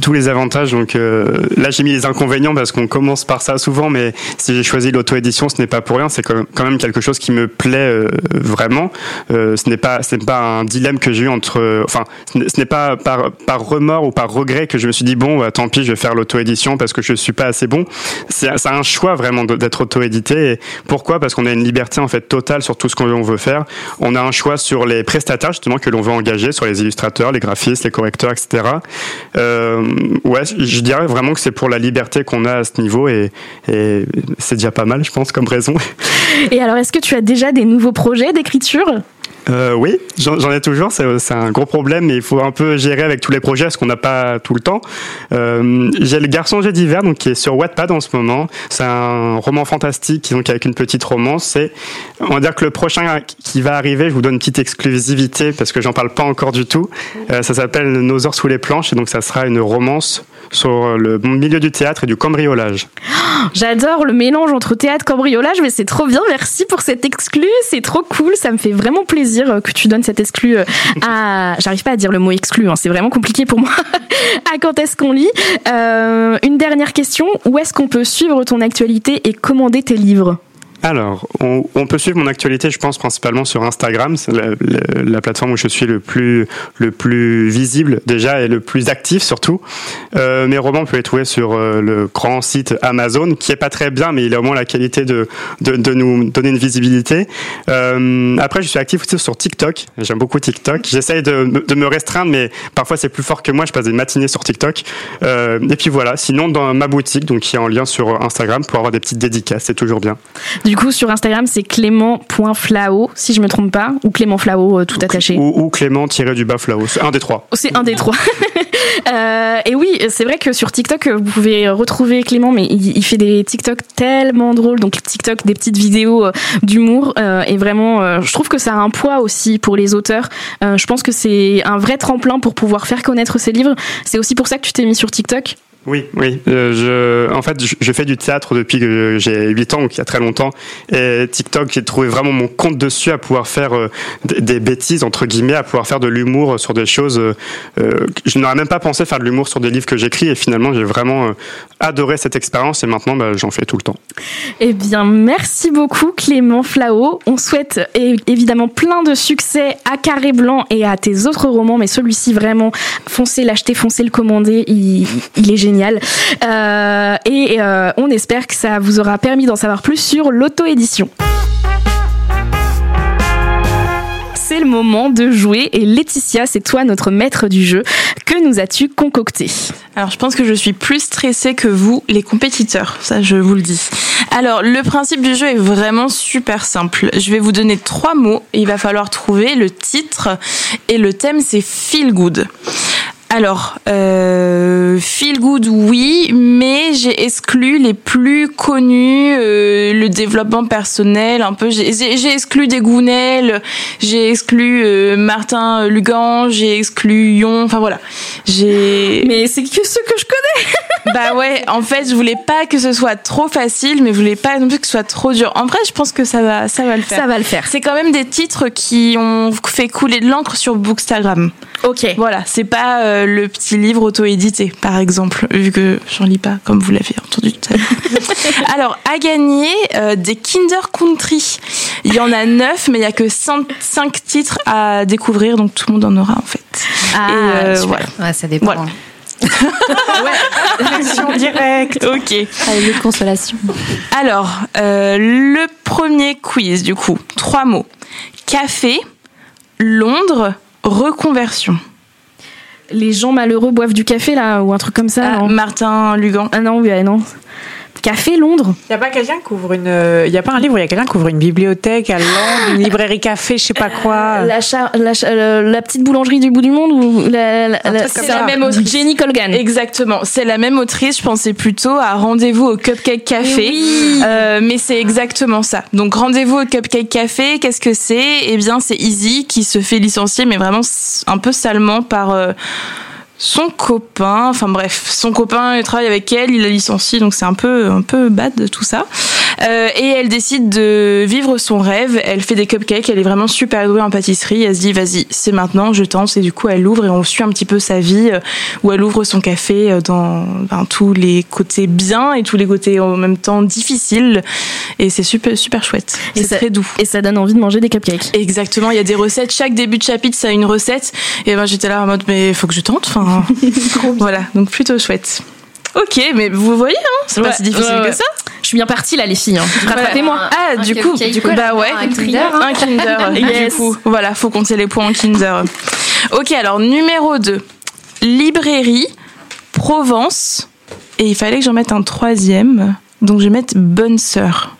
Tous les avantages. Donc là, j'ai mis les inconvénients parce qu'on commence par ça souvent, mais si choisi l'auto-édition, ce n'est pas pour rien. C'est quand même quelque chose qui me plaît euh, vraiment. Euh, ce n'est pas, pas un dilemme que j'ai eu entre. Enfin, ce n'est pas par, par remords ou par regret que je me suis dit bon, bah, tant pis, je vais faire l'auto-édition parce que je suis pas assez bon. C'est un choix vraiment d'être auto-édité. pourquoi? Parce qu'on a une liberté en fait totale sur tout ce qu'on veut faire. On a un choix sur les prestataires justement que l'on veut engager, sur les illustrateurs, les graphistes, les correcteurs, etc. Euh, ouais, je dirais vraiment que c'est pour la liberté qu'on a à ce niveau et, et c'est déjà pas mal, je pense, comme raison. <laughs> Et alors, est-ce que tu as déjà des nouveaux projets d'écriture? Euh, oui, j'en ai toujours. C'est un gros problème, mais il faut un peu gérer avec tous les projets parce qu'on n'a pas tout le temps. Euh, J'ai le Garçon Jeu d'hiver, donc qui est sur Wattpad en ce moment. C'est un roman fantastique, donc avec une petite romance. C'est, on va dire que le prochain qui va arriver, je vous donne une petite exclusivité parce que j'en parle pas encore du tout. Euh, ça s'appelle Nos heures sous les planches, et donc ça sera une romance sur le milieu du théâtre et du cambriolage. J'adore le mélange entre théâtre cambriolage, mais c'est trop bien. Merci pour cette exclu, c'est trop cool, ça me fait vraiment plaisir euh, que tu donnes cette exclu euh, à. J'arrive pas à dire le mot exclu, hein, c'est vraiment compliqué pour moi. <laughs> à quand est-ce qu'on lit? Euh, Une dernière question où est-ce qu'on peut suivre ton actualité et commander tes livres? Alors, on, peut suivre mon actualité, je pense principalement sur Instagram, c'est la, plateforme où je suis le plus le plus visible déjà et le plus actif surtout. Euh, mes romans peuvent être trouvés sur euh, le grand site Amazon, qui est pas très bien, mais il a au moins la qualité de de, nous donner une visibilité. Euh, après, je suis actif aussi sur TikTok. J'aime beaucoup TikTok. J'essaye de, de, me restreindre, mais parfois c'est plus fort que moi. Je passe des matinées sur TikTok. et puis voilà. Sinon, dans ma boutique, donc qui est en lien sur Instagram, pour avoir des petites dédicaces, c'est toujours bien. Du coup, sur Instagram, c'est clément.flao, si je me trompe pas, ou Clément Flao, euh, tout attaché. Ou, Clément-du-bas Flao, c'est un des trois. C'est un des trois. <laughs> Euh, et oui, c'est vrai que sur TikTok, vous pouvez retrouver Clément, mais il, fait des TikTok tellement drôles, donc TikTok, des petites vidéos euh, d'humour, et vraiment, je trouve que ça a un poids aussi pour les auteurs. je pense que c'est un vrai tremplin pour pouvoir faire connaître ses livres. C'est aussi pour ça que tu t'es mis sur TikTok. Oui, oui. Euh, je, en fait, je, fais du théâtre depuis que j'ai 8 ans, donc il y a très longtemps. Et TikTok, j'ai trouvé vraiment mon compte dessus à pouvoir faire euh, des, bêtises, entre guillemets, à pouvoir faire de l'humour sur des choses. Euh, je n'aurais même pas pensé faire de l'humour sur des livres que j'écris. Et finalement, j'ai vraiment adoré cette expérience. Et maintenant, bah, j'en fais tout le temps. Eh bien, merci beaucoup, Clément Flao. On souhaite évidemment plein de succès à Carré Blanc et à tes autres romans. Mais celui-ci, vraiment, foncez l'acheter, foncez le commander. Il, il est génial. Euh, et euh, on espère que ça vous aura permis d'en savoir plus sur l'auto-édition c'est le moment de jouer. Et Laetitia, c'est toi notre maître du jeu. Que nous as-tu concocté? Alors, je pense que je suis plus stressée que vous, les compétiteurs. Ça, je vous le dis. Alors, le principe du jeu est vraiment super simple. Je vais vous donner trois mots. Il va falloir trouver le titre. Et le thème, c'est Feel Good. Alors, euh, feel good, oui, mais j'ai exclu les plus connus, euh, le développement personnel, un peu. J'ai exclu des Gounel, j'ai exclu euh, Martin Lugan, j'ai exclu Yon. Enfin voilà, j'ai. Mais c'est que ceux que je connais. <laughs> Bah ouais, en fait, je voulais pas que ce soit trop facile, mais je voulais pas non plus que ce soit trop dur. En vrai, je pense que ça va, ça va le faire. Ça va le faire. C'est quand même des titres qui ont fait couler de l'encre sur Bookstagram. Ok. Voilà, c'est pas euh, le petit livre auto-édité, par exemple, vu que j'en lis pas, comme vous l'avez entendu tout à l'heure. <laughs> Alors, à gagner euh, des Kinder Country. Il y en a neuf, mais il y a que cinq, cinq titres à découvrir, donc tout le monde en aura en fait. Ah, Et, euh, super. voilà. Ouais, ça dépend. Voilà. <laughs> Action directe. Ok. Avec de consolation. Alors, euh, le premier quiz, du coup, trois mots. Café, Londres, reconversion. Les gens malheureux boivent du café là ou un truc comme ça. Ah, Martin Lugan. Ah non, oui, ah non. Café Londres. Il y a pas quelqu'un qui ouvre une. Il y a pas un livre il y a quelqu'un qui ouvre une bibliothèque à Londres, une librairie café, je sais pas quoi. La, char- la, cha- euh, la petite boulangerie du bout du monde ou la, la- c'est la même autrice. Jenny Colgan. Exactement, c'est la même autrice. Je pensais plutôt à Rendez-vous au Cupcake Café, Euh, mais c'est exactement ça. Donc Rendez-vous au Cupcake Café, qu'est-ce que c'est? Eh bien, c'est Izzy qui se fait licencier, mais vraiment un peu salement par euh, son copain. Enfin bref, son copain il travaille avec elle, il la licencie, donc c'est un peu un peu bad tout ça. Euh, et elle décide de vivre son rêve. Elle fait des cupcakes. Elle est vraiment super douée en pâtisserie. Elle se dit, vas-y, c'est maintenant, je tente. Et du coup, elle ouvre et on suit un petit peu sa vie euh, où elle ouvre son café euh, dans ben, tous les côtés bien et tous les côtés en même temps difficiles. Et c'est super, super chouette. Et C'est ça- très doux. Et ça donne envie de manger des cupcakes. Exactement, il y a des recettes. Chaque début de chapitre, ça a une recette. Et ben j'étais là en mode, mais faut que je tente. Enfin, <laughs> <laughs> voilà, donc plutôt chouette. Ok, mais vous voyez, hein, c'est pas si difficile ouais, ouais. que ça. Je suis bien partie là, les filles. hein. Rattrapez-moi. Ah, Un du coup, cupcake, du coup, bah ouais, un Kinder, hein. un Kinder. <laughs> Yes. Du coup, voilà, faut compter les points en Kinder. Ok, alors numéro 2. Librairie, Provence. Et il fallait que j'en mette un troisième. Donc je vais mettre Bonne Sœur.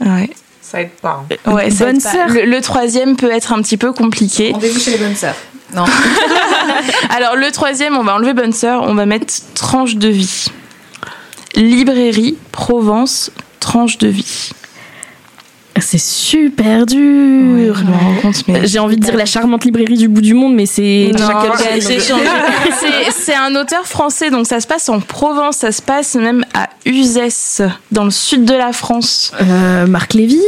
Ouais. Ça aide pas. hein. Ouais, ça Bonne. Sœur. Le, le troisième peut être un petit peu compliqué. Rendez-vous chez les bonnes sœurs. Non. <laughs> Alors le troisième, on va enlever Bonne Sœur, on va mettre Tranche de vie. Librairie, Provence, Tranche de vie. C'est super dur. je me J'ai envie de dire la charmante librairie du bout du monde, mais. <laughs> C'est- C'est un auteur français, donc ça se passe en Provence, ça se passe même à Uzès, dans le sud de la France. Euh, Marc Lévy.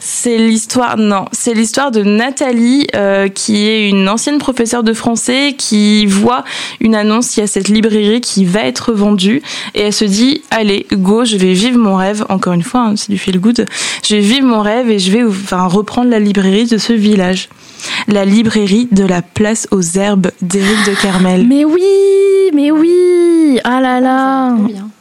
C'est l'histoire, non, c'est l'histoire de Nathalie, euh, qui est une ancienne professeure de français, qui voit une annonce, il y a cette librairie qui va être vendue, et elle se dit, allez, go, je vais vivre mon rêve, encore une fois, hein, c'est du feel good, je vais vivre mon rêve et je vais enfin, reprendre la librairie de ce village. La librairie de la place aux herbes d'Éric de Carmel. <laughs> Mais oui, mais oui. Ah là là.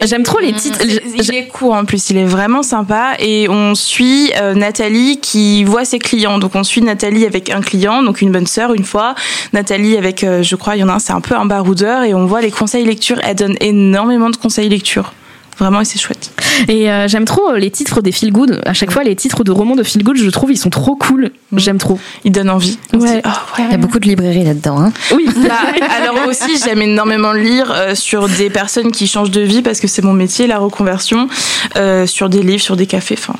J'aime trop les titres. Il est court en plus, il est vraiment sympa et on suit euh, Nathalie qui voit ses clients. Donc on suit Nathalie avec un client, donc une bonne sœur une fois. Nathalie avec, euh, je crois, il y en a un, c'est un peu un baroudeur et on voit les conseils lecture. Elle donne énormément de conseils lecture. Vraiment, et c'est chouette. Et euh, j'aime trop les titres des feel good. À chaque fois, les titres de romans de feel good, je trouve, ils sont trop cool. J'aime trop. Il donne envie. Ouais. dit, oh, ouais. Il y a beaucoup de librairies là-dedans. Hein. Oui. <laughs> Bah, alors aussi, j'aime énormément lire euh, sur des personnes qui changent de vie parce que c'est mon métier, la reconversion, euh, sur des livres, sur des cafés. Enfin,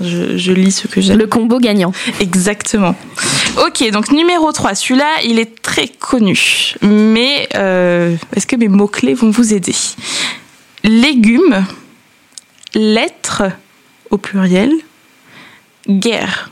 je, je lis ce que j'aime. Le combo gagnant. Exactement. Ok, donc numéro 3, celui-là, il est très connu. Mais euh, est-ce que mes mots-clés vont vous aider? Légumes, lettres au pluriel, guerre.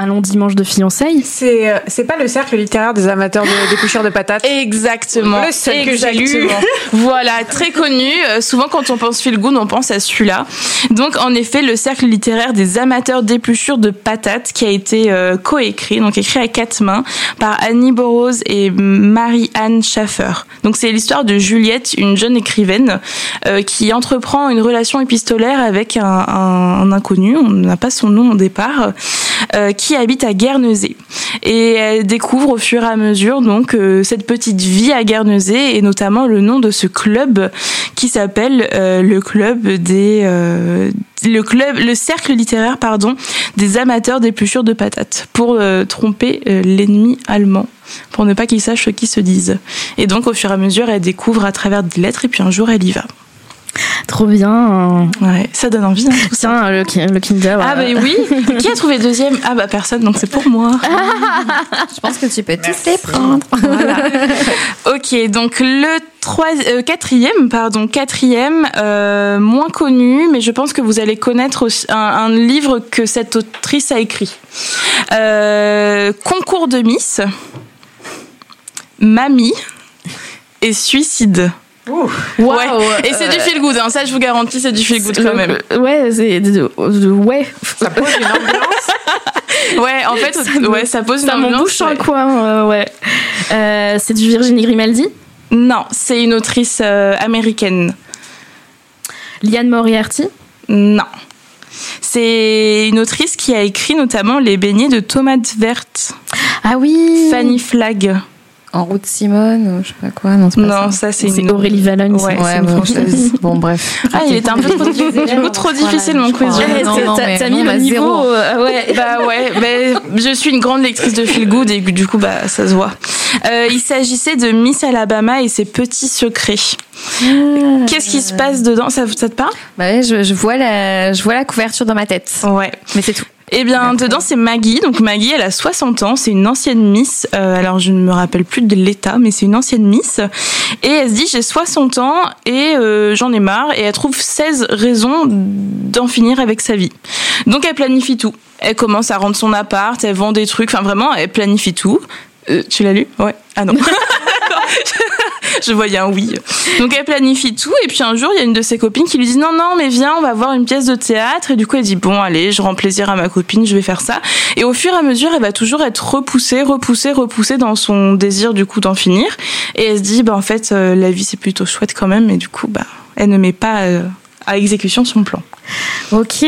Un long dimanche de fiançailles. C'est euh, c'est pas le cercle littéraire des amateurs de d'épluchures de patates. Exactement. Le seul que j'ai lu. <laughs> Voilà, très connu. Euh, souvent, quand on pense feel good, on pense à celui-là. Donc, en effet, le cercle littéraire des amateurs d'épluchures de patates, qui a été euh, coécrit, donc écrit à quatre mains, par Annie Burroughs et Marie-Anne Schaffer. Donc, c'est l'histoire de Juliette, une jeune écrivaine, euh, qui entreprend une relation épistolaire avec un, un- un inconnu. On n'a pas son nom au départ. qui qui habite à Guernesey. Et elle découvre au fur et à mesure donc cette petite vie à Guernesey et notamment le nom de ce club qui s'appelle le club des le club le cercle littéraire pardon des amateurs d'épluchures de patates pour tromper l'ennemi allemand pour ne pas qu'ils sachent ce qu'ils se disent. Et donc, au fur et à mesure, elle découvre à travers des lettres, et puis un jour, elle y va. Trop bien. Ouais, ça donne envie. Hein, Tiens, le, le, Kinder. Ah, bah oui. <laughs> Qui a trouvé deuxième? Ah, bah personne, donc c'est pour moi. <laughs> Je pense que tu peux tous les prendre. <laughs> ok, donc le euh, quatrième, pardon, quatrième, euh, moins connu, mais je pense que vous allez connaître aussi un, livre que cette autrice a écrit. Euh, Concours de Miss, Mamie et Suicide. Ouais. Et c'est du feel good, hein. ça je vous garantis, c'est du feel good quand même. Ouais, c'est ouais. Ça pose une ambiance. <laughs> ouais, en fait, ça ouais, ça pose une ça ambiance. Ça bouche en coin, ouais. Euh, c'est du Virginie Grimaldi? Non, c'est une autrice euh, américaine. Liane Moriarty? Non. C'est une autrice qui a écrit notamment Les beignets de tomates vertes. Ah oui Fanny Flagg. En route Simone, ou je sais pas quoi. Non, non ça, c'est une... Aurélie Valogne. Ouais, ouais bon, bon, bref. Ah, il était un peu trop, du <laughs> trop difficile mon quiz. T'as mis le niveau. Euh, ouais, bah ouais. Je suis une grande lectrice de feel good et du coup, bah, ça se voit. Euh, il s'agissait de Miss Alabama et ses petits secrets. Ah. Qu'est-ce qui se passe dedans? Ça, ça te parle? Bah je, je, vois la, je vois la couverture dans ma tête. Ouais. Mais c'est tout. Eh bien, dedans, c'est Maggie. Donc, Maggie, elle a 60 ans. C'est une ancienne Miss. Euh, alors, je ne me rappelle plus de l'état, mais c'est une ancienne Miss. Et elle se dit, j'ai 60 ans et euh, j'en ai marre. Et elle trouve 16 raisons d'en finir avec sa vie. Donc, elle planifie tout. Elle commence à rendre son appart, elle vend des trucs. Enfin, vraiment, elle planifie tout. Euh, tu l'as lu? Ouais. Ah non. <laughs> <laughs> je voyais un oui. Donc elle planifie tout et puis un jour il y a une de ses copines qui lui dit non non mais viens on va voir une pièce de théâtre et du coup elle dit bon allez je rends plaisir à ma copine je vais faire ça et au fur et à mesure elle va toujours être repoussée repoussée repoussée dans son désir du coup d'en finir et elle se dit bah en fait euh, la vie c'est plutôt chouette quand même et du coup bah elle ne met pas euh, à exécution son plan. Ok.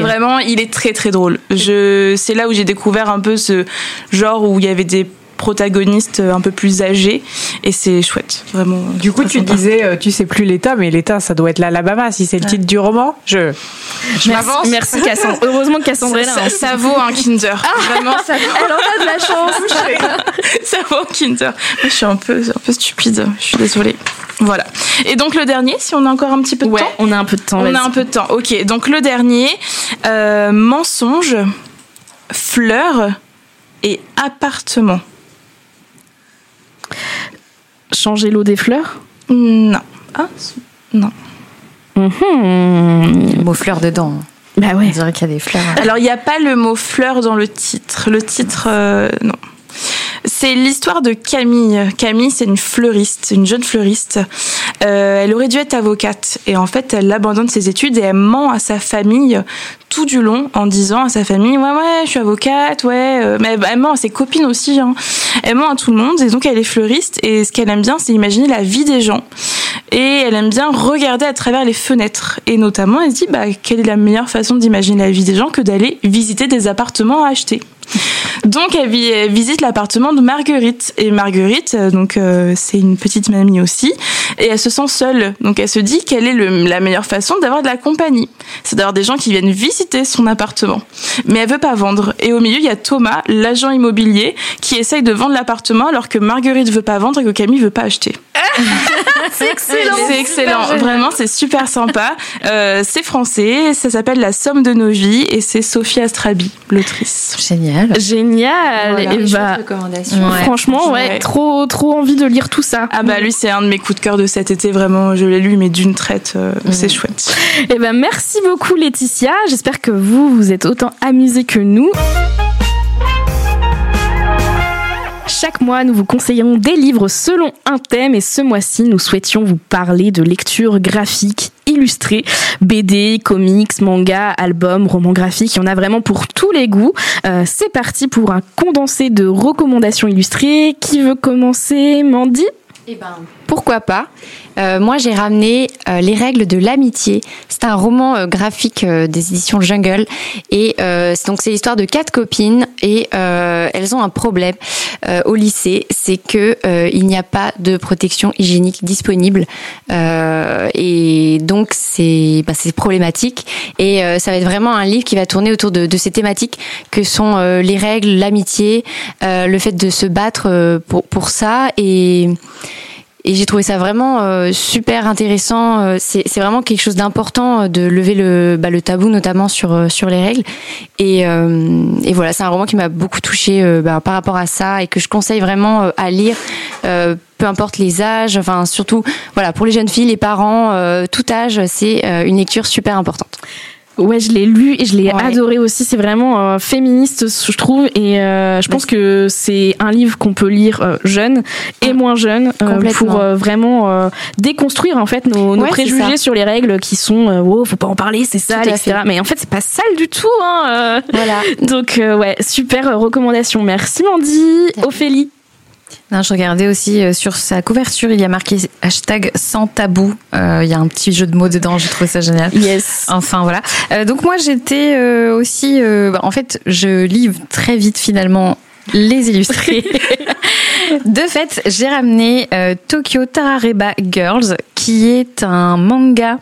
Vraiment, il est très très drôle. Je, c'est là où j'ai découvert un peu ce genre où il y avait des protagoniste un peu plus âgé et c'est chouette vraiment du coup tu disais euh, tu sais plus l'état mais l'état ça doit être l'Alabama si c'est le titre du roman je je m'avance merci Cassandre heureusement que Cassandre est là ça, ça, vaut un Kinder ah, vraiment ça elle en a de la chance <laughs> ça vaut un Kinder je suis un peu un peu stupide je suis désolée voilà. Et donc le dernier, si on a encore un petit peu de ouais, temps. on a un peu de temps. On a un peu de temps. Ok. Donc le dernier, euh, mensonge, fleur et appartement. Changer l'eau des fleurs? Non. Ah, non. Mm-hmm. Le mot fleur dedans. Bah ouais. On dirait qu'il y a des fleurs. Alors, il n'y a pas le mot fleur dans le titre. Le titre, euh, non. C'est l'histoire de Camille. Camille, c'est une fleuriste, une jeune fleuriste. Euh, elle aurait dû être avocate. Et en fait, elle abandonne ses études et elle ment à sa famille tout du long en disant à sa famille ouais ouais je suis avocate ouais euh, mais elle ment à ses copines aussi hein. elle ment à tout le monde et donc elle est fleuriste. Et ce qu'elle aime bien c'est imaginer la vie des gens. Et elle aime bien regarder à travers les fenêtres. Et notamment elle se dit bah quelle est la meilleure façon d'imaginer la vie des gens que d'aller visiter des appartements à acheter donc elle, visite l'appartement de Marguerite. Et Marguerite euh, donc euh, c'est une petite mamie aussi. Et elle se sent seule. Donc elle se dit quelle est la meilleure façon d'avoir de la compagnie. C'est d'avoir des gens qui viennent visiter son appartement. Mais elle veut pas vendre. Et au milieu il y a Thomas l'agent immobilier qui essaye de vendre l'appartement alors que Marguerite veut pas vendre et que Camille veut pas acheter c'est excellent. C'est excellent. vraiment c'est super sympa. Euh, c'est français. Ça s'appelle La Somme de nos vies et c'est Sophie Astrabi l'autrice. Génial. Génial. Voilà, et bah, ouais. franchement ouais, ouais, trop trop envie de lire tout ça. Ah bah lui c'est un de mes coups de cœur de cet été. Vraiment je l'ai lu mais d'une traite euh, mmh. c'est chouette. Et ben merci beaucoup Laetitia. J'espère que vous vous êtes autant amusés que nous chaque mois, nous vous conseillons des livres selon un thème et ce mois-ci, nous souhaitions vous parler de lecture graphique illustrée, BD, comics, manga, albums, romans graphiques. Il y en a vraiment pour tous les goûts. Euh, c'est parti pour un condensé de recommandations illustrées. Qui veut commencer, Mandy? Eh ben, pourquoi pas? Euh, Moi, j'ai ramené euh, Les règles de l'amitié. C'est un roman euh, graphique des éditions Jungle. Et donc, c'est l'histoire de quatre copines et elles ont un problème au lycée. C'est que il n'y a pas de protection hygiénique disponible. et donc, c'est bah, problématique. Et ça va être vraiment un livre qui va tourner autour de, ces thématiques que sont les règles, l'amitié, le fait de se battre pour, pour ça. Et et j'ai trouvé ça vraiment euh, super intéressant. Euh, c'est, c'est vraiment quelque chose d'important euh, de lever le, bah, le tabou, notamment sur, sur les règles. Et, et voilà, c'est un roman qui m'a beaucoup touchée bah, par rapport à ça et que je conseille vraiment à lire. peu importe les âges, enfin surtout voilà pour les jeunes filles, les parents, tout âge, c'est une lecture super importante. Ouais, je l'ai lu et je l'ai adoré aussi. C'est vraiment euh, féministe, je trouve, et euh, je pense que c'est un livre qu'on peut lire euh, jeune et moins jeune pour vraiment déconstruire en fait nos, nos préjugés sur les règles qui sont oh faut pas en parler, c'est sale, etc. Mais en fait, c'est pas sale du tout. Hein, voilà. <laughs> Donc ouais, super recommandation. Merci Mandy, Ophélie. Non, je regardais aussi euh, sur sa couverture, il y a marqué hashtag sans tabou. Euh, il y a un petit jeu de mots dedans, j'ai trouvé ça génial. Yes. Enfin voilà. Euh, donc moi j'étais aussi, bah, en fait, je lis très vite finalement les illustrés. <laughs> de fait, j'ai ramené Tokyo Tarareba Girls, qui est un manga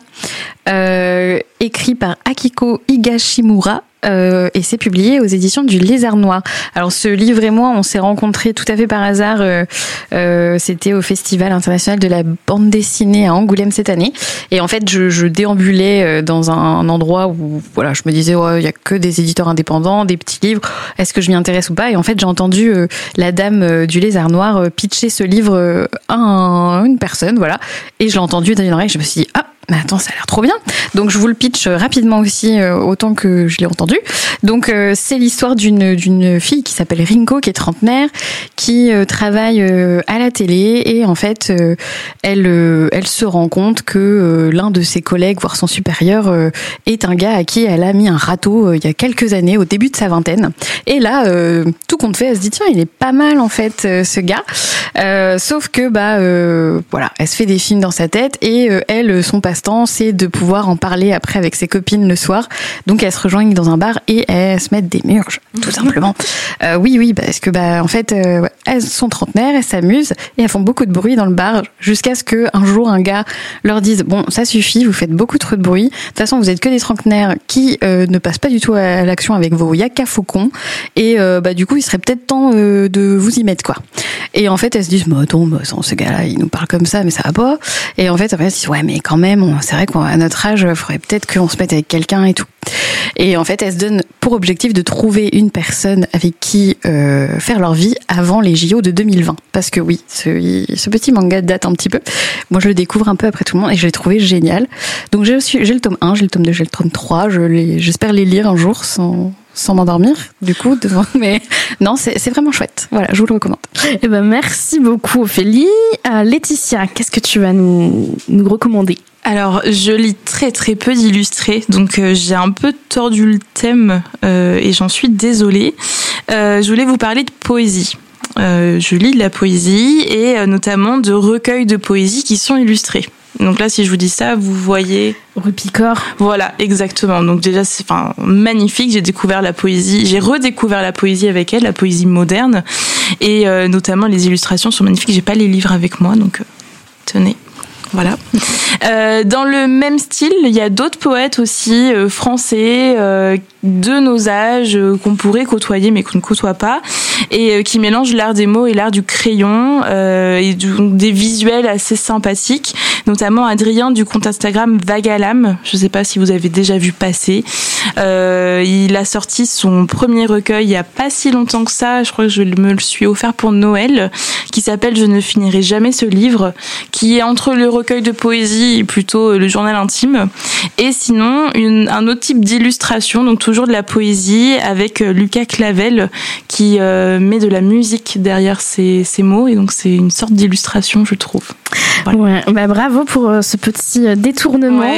écrit par Akiko Higashimura euh, et c'est publié aux éditions du Lézard Noir. Alors ce livre et moi, on s'est rencontrés tout à fait par hasard. Euh, euh, C'était au Festival international de la bande dessinée à Angoulême cette année. Et en fait, je, je déambulais euh, dans un, endroit où, voilà, je me disais, il y a que des éditeurs indépendants, des petits livres. Est-ce que je m'y intéresse ou pas? Et en fait, j'ai entendu euh, la dame du Lézard Noir pitcher ce livre à une personne, voilà. Et je l'ai entendu dans une oreille. Je me suis dit, ah mais attends, ça a l'air trop bien. Donc je vous le pitch rapidement aussi, euh, autant que je l'ai entendu. Donc euh, c'est l'histoire d'une d'une fille qui s'appelle Ringo, qui est trentenaire, qui euh, travaille à la télé et en fait elle elle se rend compte que l'un de ses collègues, voire son supérieur, est un gars à qui elle a mis un râteau il y a quelques années, au début de sa vingtaine. Et là, tout compte fait, elle se dit tiens, il est pas mal en fait ce gars. sauf que bah voilà, elle se fait des films dans sa tête et elle son passé c'est de pouvoir en parler après avec ses copines le soir. Donc elles se rejoignent dans un bar et elles se mettent des murges, tout simplement. <laughs> Euh, oui, oui, parce que bah en fait, euh, elles sont trentenaires, elles s'amusent et elles font beaucoup de bruit dans le bar jusqu'à ce que un jour un gars leur dise bon ça suffit, vous faites beaucoup trop de bruit. De toute façon, vous êtes que des trentenaires qui euh, ne passent pas du tout à l'action avec vos yaka faucons et bah du coup il serait peut-être temps de vous y mettre quoi. Et en fait elles se disent bah attends, bah, ce gars-là il nous parle comme ça mais ça va pas. Et en fait elles se disent ouais mais quand même c'est vrai qu'à notre âge, il faudrait peut-être qu'on se mette avec quelqu'un et tout. Et en fait, elle se donne pour objectif de trouver une personne avec qui euh, faire leur vie avant les JO de 2020. Parce que oui, ce, petit manga date un petit peu. Moi, je le découvre un peu après tout le monde et je l'ai trouvé génial. Donc j'ai le tome 1, j'ai le tome 2, j'ai le tome 3. J'espère les lire un jour sans, sans m'endormir, du coup, devant. <laughs> Mais non, c'est vraiment chouette. Voilà, je vous le recommande. Eh ben, merci beaucoup, Ophélie. Euh, Laetitia, qu'est-ce que tu vas nous, nous recommander? Alors, je lis très très peu d'illustrés, donc euh, j'ai un peu tordu le thème euh, et j'en suis désolée. je voulais vous parler de poésie. je lis de la poésie et notamment de recueils de poésie qui sont illustrés. Donc là, si je vous dis ça, vous voyez. Rupicor. Voilà, exactement. Donc déjà, c'est enfin, magnifique. J'ai découvert la poésie, j'ai redécouvert la poésie avec elle, la poésie moderne. Et euh, notamment, les illustrations sont magnifiques. J'ai pas les livres avec moi, donc euh, tenez. Voilà. Euh, dans le même style, il y a d'autres poètes aussi euh, français euh, de nos âges euh, qu'on pourrait côtoyer mais qu'on ne côtoie pas et euh, qui mélangent l'art des mots et l'art du crayon et du, des visuels assez sympathiques, notamment Adrien du compte Instagram Vagalam. Je ne sais pas si vous avez déjà vu passer. il a sorti son premier recueil il y a pas si longtemps que ça. Je crois que je me le suis offert pour Noël, qui s'appelle Je ne finirai jamais ce livre, qui est entre le recueil de poésie plutôt euh, le journal intime. Et sinon, un autre type d'illustration, donc toujours de la poésie, avec euh, Lucas Clavel qui euh, met de la musique derrière ses, mots. Et donc, c'est une sorte d'illustration, je trouve. Ouais, bah bravo pour ce petit détournement.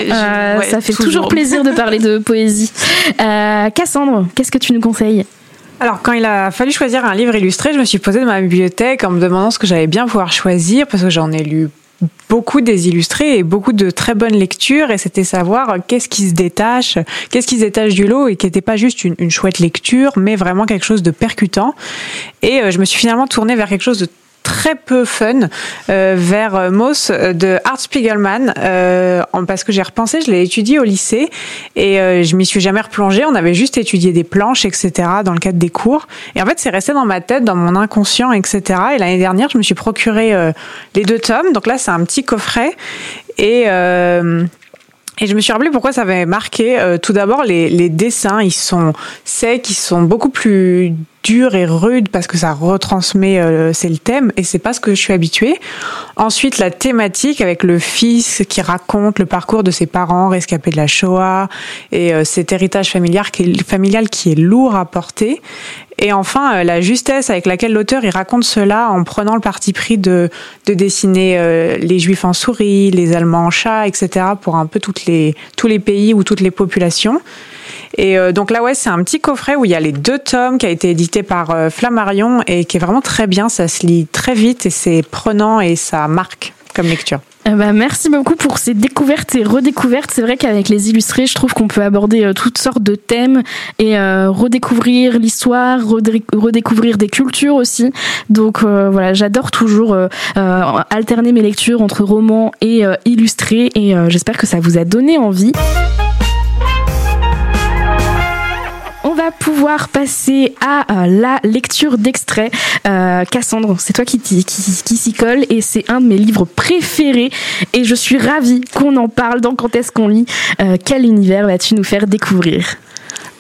ça fait toujours plaisir de parler de poésie. <laughs> Cassandre, qu'est-ce que tu nous conseilles? Alors, quand il a fallu choisir un livre illustré, je me suis posée dans ma bibliothèque en me demandant ce que j'allais bien pouvoir choisir parce que j'en ai lu beaucoup des illustrés et beaucoup de très bonnes lectures et c'était savoir qu'est-ce qui se détache, qu'est-ce qui se détache du lot et qui n'était pas juste une, une, chouette lecture mais vraiment quelque chose de percutant. Et euh, je me suis finalement tournée vers quelque chose de très peu fun euh, vers euh, Moss euh, de Art Spiegelman euh, parce que j'ai repensé, je l'ai étudié au lycée et euh, je m'y suis jamais replongée. On avait juste étudié des planches, etc. dans le cadre des cours. Et en fait, c'est resté dans ma tête, dans mon inconscient, etc. Et l'année dernière, je me suis procuré les deux tomes. Donc là, c'est un petit coffret et et je me suis rappelé pourquoi ça avait marqué. Euh, tout d'abord, les, les, dessins, ils sont secs, ils sont beaucoup plus durs et rudes parce que ça retransmet, euh, c'est le thème, et c'est pas ce que je suis habituée. Ensuite, la thématique avec le fils qui raconte le parcours de ses parents rescapés de la Shoah et euh, cet héritage familial qui est, familial qui est lourd à porter. Et enfin, euh, la justesse avec laquelle l'auteur il raconte cela en prenant le parti pris de, de dessiner euh, les Juifs en souris, les Allemands en chat, etc. pour un peu toutes les, tous les pays ou toutes les populations. Et euh, donc là, ouais, c'est un petit coffret où il y a les deux tomes qui a été édité par euh, Flammarion et qui est vraiment très bien. Ça se lit très vite et c'est prenant et ça marque comme lecture. Eh ben, merci beaucoup pour ces découvertes et redécouvertes. C'est vrai qu'avec les illustrés, je trouve qu'on peut aborder euh, toutes sortes de thèmes et euh, redécouvrir l'histoire, redécouvrir des cultures aussi. Donc euh, voilà, j'adore toujours alterner mes lectures entre romans et illustrés et j'espère que ça vous a donné envie. Pouvoir passer à euh, la lecture d'extraits. Euh, Cassandre, c'est toi qui, qui, qui s'y colle et c'est un de mes livres préférés et je suis ravie qu'on en parle dans Quand est-ce qu'on lit. Euh, quel univers vas-tu nous faire découvrir?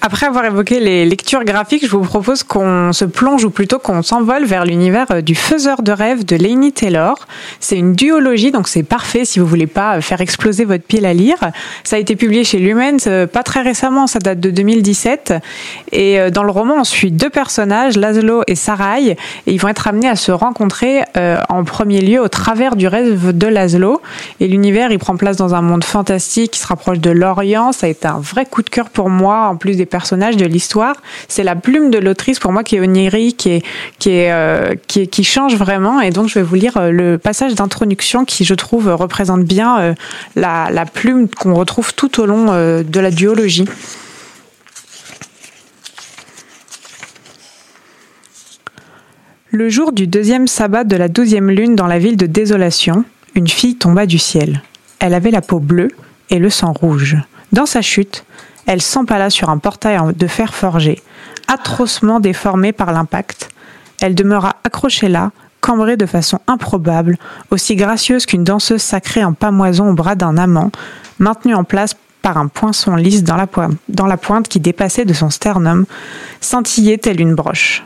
Après avoir évoqué les lectures graphiques, je vous propose qu'on se plonge ou plutôt qu'on s'envole vers l'univers du faiseur de rêves de Laini Taylor. C'est une duologie, donc c'est parfait si vous voulez pas faire exploser votre pile à lire. Ça a été publié chez Lumens pas très récemment, ça date de 2017. Et dans le roman, on suit deux personnages, Laszlo et Sarai, et ils vont être amenés à se rencontrer euh, en premier lieu au travers du rêve de Laszlo. Et l'univers, il prend place dans un monde fantastique qui se rapproche de l'Orient. Ça a été un vrai coup de cœur pour moi, en plus des personnages de l'histoire. C'est la plume de l'autrice pour moi qui est onirique, euh, qui, change vraiment. Et donc je vais vous lire euh, le passage d'introduction qui, je trouve, représente bien euh, la, plume qu'on retrouve tout au long de la duologie. Le jour du deuxième sabbat de la douzième lune dans la ville de Désolation, une fille tomba du ciel. Elle avait la peau bleue et le sang rouge. Dans sa chute, elle s'empala sur un portail de fer forgé, atrocement déformé par l'impact. Elle demeura accrochée là, cambrée de façon improbable, aussi gracieuse qu'une danseuse sacrée en pamoison au bras d'un amant, maintenue en place par un poinçon lisse dans la, pointe, dans la pointe qui dépassait de son sternum, scintillait telle une broche.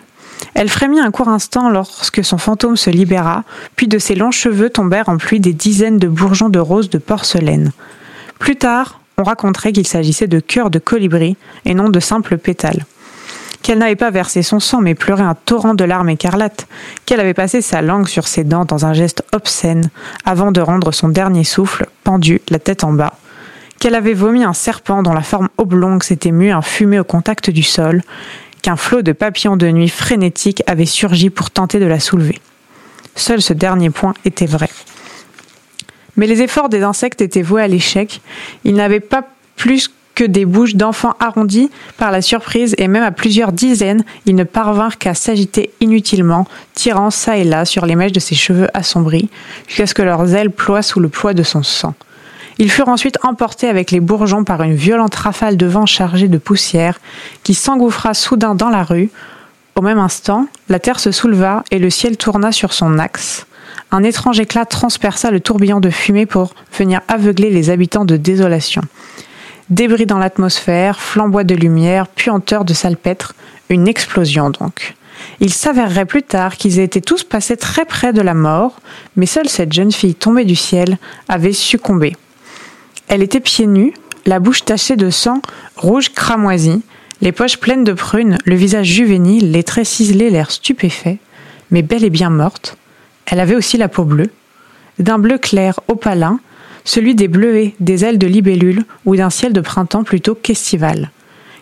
Elle frémit un court instant lorsque son fantôme se libéra, puis de ses longs cheveux tombèrent en pluie des dizaines de bourgeons de roses de porcelaine. Plus tard, on raconterait qu'il s'agissait de cœurs de colibri et non de simples pétales. Qu'elle n'avait pas versé son sang mais pleuré un torrent de larmes écarlates, qu'elle avait passé sa langue sur ses dents dans un geste obscène avant de rendre son dernier souffle, pendu, la tête en bas, qu'elle avait vomi un serpent dont la forme oblongue s'était mue en fumée au contact du sol, qu'un flot de papillons de nuit frénétiques avait surgi pour tenter de la soulever. Seul ce dernier point était vrai. Mais les efforts des insectes étaient voués à l'échec. Ils n'avaient pas plus que des bouches d'enfants arrondies par la surprise et même à plusieurs dizaines, ils ne parvinrent qu'à s'agiter inutilement, tirant çà et là sur les mèches de ses cheveux assombris, jusqu'à ce que leurs ailes ploient sous le poids de son sang. Ils furent ensuite emportés avec les bourgeons par une violente rafale de vent chargée de poussière qui s'engouffra soudain dans la rue. Au même instant, la terre se souleva et le ciel tourna sur son axe. Un étrange éclat transperça le tourbillon de fumée pour venir aveugler les habitants de désolation. Débris dans l'atmosphère, flambois de lumière, puanteur de salpêtre, une explosion donc. Il s'avérerait plus tard qu'ils étaient tous passés très près de la mort, mais seule cette jeune fille tombée du ciel avait succombé. Elle était pieds nus, la bouche tachée de sang, rouge cramoisi, les poches pleines de prunes, le visage juvénile, les traits ciselés, l'air stupéfait, mais bel et bien morte. Elle avait aussi la peau bleue, d'un bleu clair opalin, celui des bleuets, des ailes de libellule ou d'un ciel de printemps plutôt qu'estival.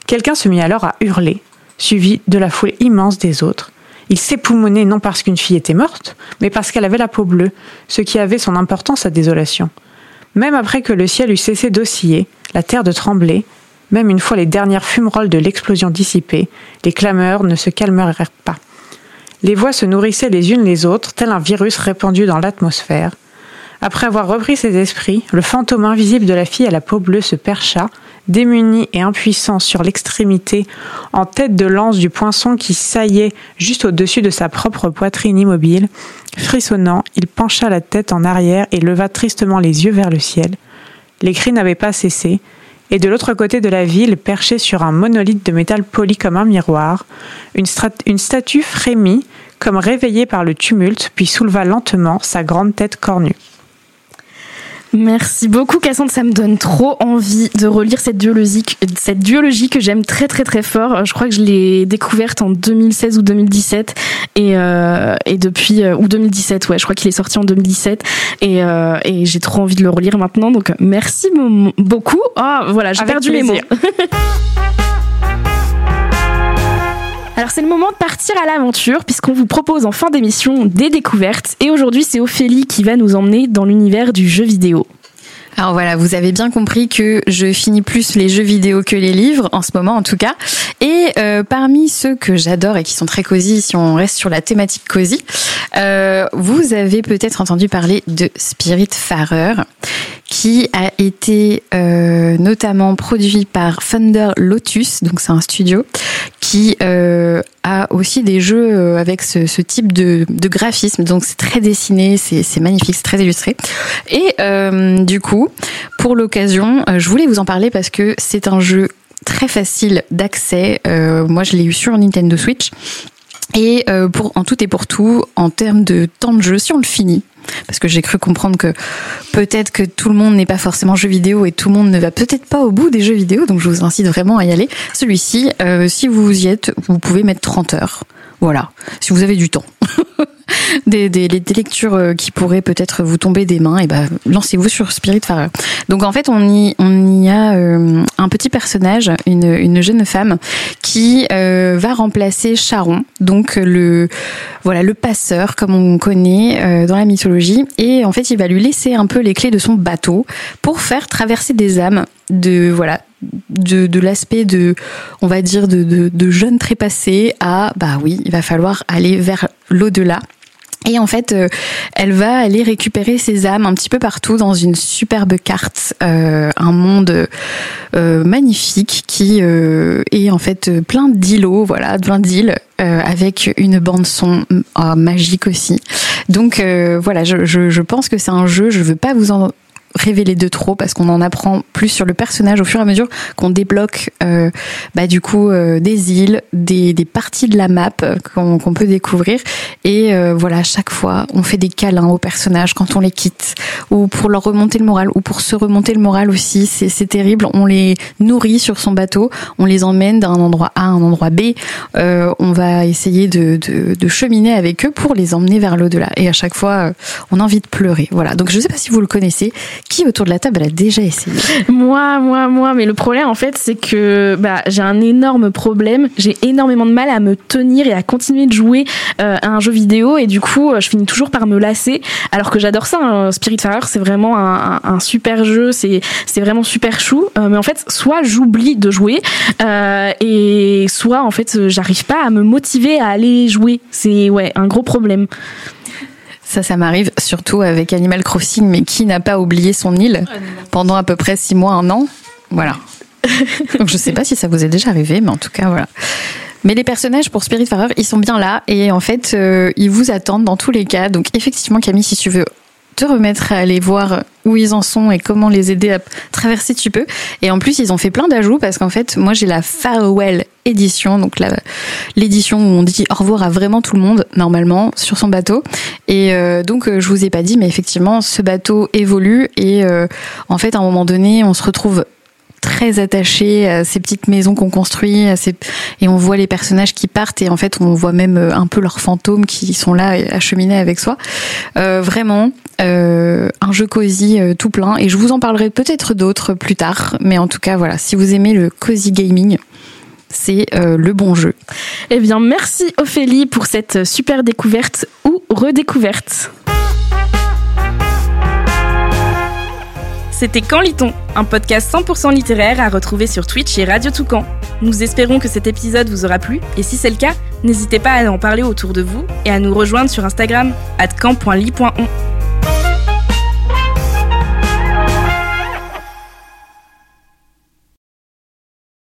Quelqu'un se mit alors à hurler. suivi de la foule immense des autres. Il s'époumonait non parce qu'une fille était morte, mais parce qu'elle avait la peau bleue, ce qui avait son importance à désolation. Même après que le ciel eut cessé d'osciller, la terre de trembler, même une fois les dernières fumerolles de l'explosion dissipées, les clameurs ne se calmèrent pas. Les voix se nourrissaient les unes les autres, tel un virus répandu dans l'atmosphère. Après avoir repris ses esprits, le fantôme invisible de la fille à la peau bleue se percha, démuni et impuissant sur l'extrémité, en tête de lance du poinçon qui saillait juste au-dessus de sa propre poitrine immobile. Frissonnant, il pencha la tête en arrière et leva tristement les yeux vers le ciel. Les cris n'avaient pas cessé, et de l'autre côté de la ville, perché sur un monolithe de métal poli comme un miroir, une, une statue frémit, comme réveillée par le tumulte, puis souleva lentement sa grande tête cornue. Merci beaucoup Cassandre, ça me donne trop envie de relire cette duologie, cette duologie que j'aime très très très fort. Je crois que je l'ai découverte en 2016 ou 2017 et, euh, et depuis euh, ou 2017 ouais, je crois qu'il est sorti en 2017 et, euh, et j'ai trop envie de le relire maintenant. Donc merci beaucoup. Ah voilà, j'ai perdu les mots. <laughs> Alors c'est le moment de partir à l'aventure puisqu'on vous propose en fin d'émission des découvertes et aujourd'hui c'est Ophélie qui va nous emmener dans l'univers du jeu vidéo. Alors voilà, vous avez bien compris que je finis plus les jeux vidéo que les livres, en ce moment en tout cas. Et euh, parmi ceux que j'adore et qui sont très cosy, si on reste sur la thématique cosy, euh, vous avez peut-être entendu parler de Spirit Farer, qui a été euh, notamment produit par Thunder Lotus, donc c'est un studio qui euh, a aussi des jeux euh, avec ce, type de, de, graphisme, donc c'est très dessiné, c'est magnifique, c'est très illustré. Et euh, du coup, pour l'occasion, euh, je voulais vous en parler parce que c'est un jeu très facile d'accès. Euh, moi, je l'ai eu sur Nintendo Switch. Et pour en tout et pour tout, en termes de temps de jeu, si on le finit, parce que j'ai cru comprendre que peut-être que tout le monde n'est pas forcément jeu vidéo et tout le monde ne va peut-être pas au bout des jeux vidéo, donc je vous incite vraiment à y aller. Celui-ci, euh, si vous y êtes, vous pouvez mettre 30 heures. Voilà, si vous avez du temps. <laughs> des, lectures euh, qui pourraient peut-être vous tomber des mains, et ben lancez-vous sur Spirit Farer. Donc en fait, on y, on y a euh, un petit personnage, une, une jeune femme qui euh, va remplacer Charon, donc le voilà le passeur comme on connaît dans la mythologie, et en fait, il va lui laisser un peu les clés de son bateau pour faire traverser des âmes de voilà de, de l'aspect de on va dire de, de, jeunes trépassés à bah oui il va falloir aller vers l'au-delà et en fait, euh, elle va aller récupérer ses âmes un petit peu partout dans une superbe carte, euh, un monde euh, magnifique qui est en fait plein d'îlots, voilà, plein d'îles avec une bande son magique aussi. Donc voilà, je, je, je, pense que c'est un jeu. Je veux pas vous en révéler de trop parce qu'on en apprend plus sur le personnage au fur et à mesure qu'on débloque euh, bah, du coup euh, des îles, des, des, parties de la map euh, qu'on peut découvrir. Et euh, voilà à chaque fois on fait des câlins aux personnages quand on les quitte. Ou pour leur remonter le moral ou pour se remonter le moral aussi. C'est terrible. On les nourrit sur son bateau. On les emmène d'un endroit A à un endroit B. Euh, on va essayer de, de, de, cheminer avec eux pour les emmener vers l'au-delà. Et à chaque fois on a envie de pleurer. Voilà. Donc je sais pas si vous le connaissez qui autour de la table a déjà essayé Moi, moi, moi. Mais le problème, en fait, c'est que bah, j'ai un énorme problème. J'ai énormément de mal à me tenir et à continuer de jouer euh, à un jeu vidéo. Et du coup, je finis toujours par me lasser. Alors que j'adore ça. Hein. Spirit Spiritfarer, c'est vraiment un, super jeu. C'est vraiment super chou. Euh, mais en fait, soit j'oublie de jouer, euh, et soit, en fait, j'arrive pas à me motiver à aller jouer. C'est ouais, un gros problème. Ça, ça m'arrive surtout avec Animal Crossing, mais qui n'a pas oublié son île pendant à peu près six mois, un an Voilà. <laughs> Donc je sais pas si ça vous est déjà arrivé, mais en tout cas, voilà. Mais les personnages pour Spiritfarer, ils sont bien là et en fait, euh, ils vous attendent dans tous les cas. Donc effectivement, Camille, si tu veux te remettre à aller voir où ils en sont et comment les aider à traverser tu peux. Et en plus, ils ont fait plein d'ajouts parce qu'en fait, moi j'ai la Farewell édition, donc l'édition où on dit au revoir à vraiment tout le monde normalement sur son bateau. Et euh, donc euh, je vous ai pas dit, mais effectivement, ce bateau évolue et euh, en fait, à un moment donné, on se retrouve très attaché à ces petites maisons qu'on construit à ces... et on voit les personnages qui partent et en fait on voit même un peu leurs fantômes qui sont là à cheminer avec soi euh, vraiment euh, un jeu cosy euh, tout plein et je vous en parlerai peut-être d'autres plus tard mais en tout cas voilà si vous aimez le cozy gaming c'est le bon jeu. Eh bien, merci Ophélie pour cette super découverte ou redécouverte. C'était Quand lit-on Un podcast 100% littéraire à retrouver sur Twitch et Radio Toucan. Nous espérons que cet épisode vous aura plu et si c'est le cas, n'hésitez pas à en parler autour de vous et à nous rejoindre sur Instagram at.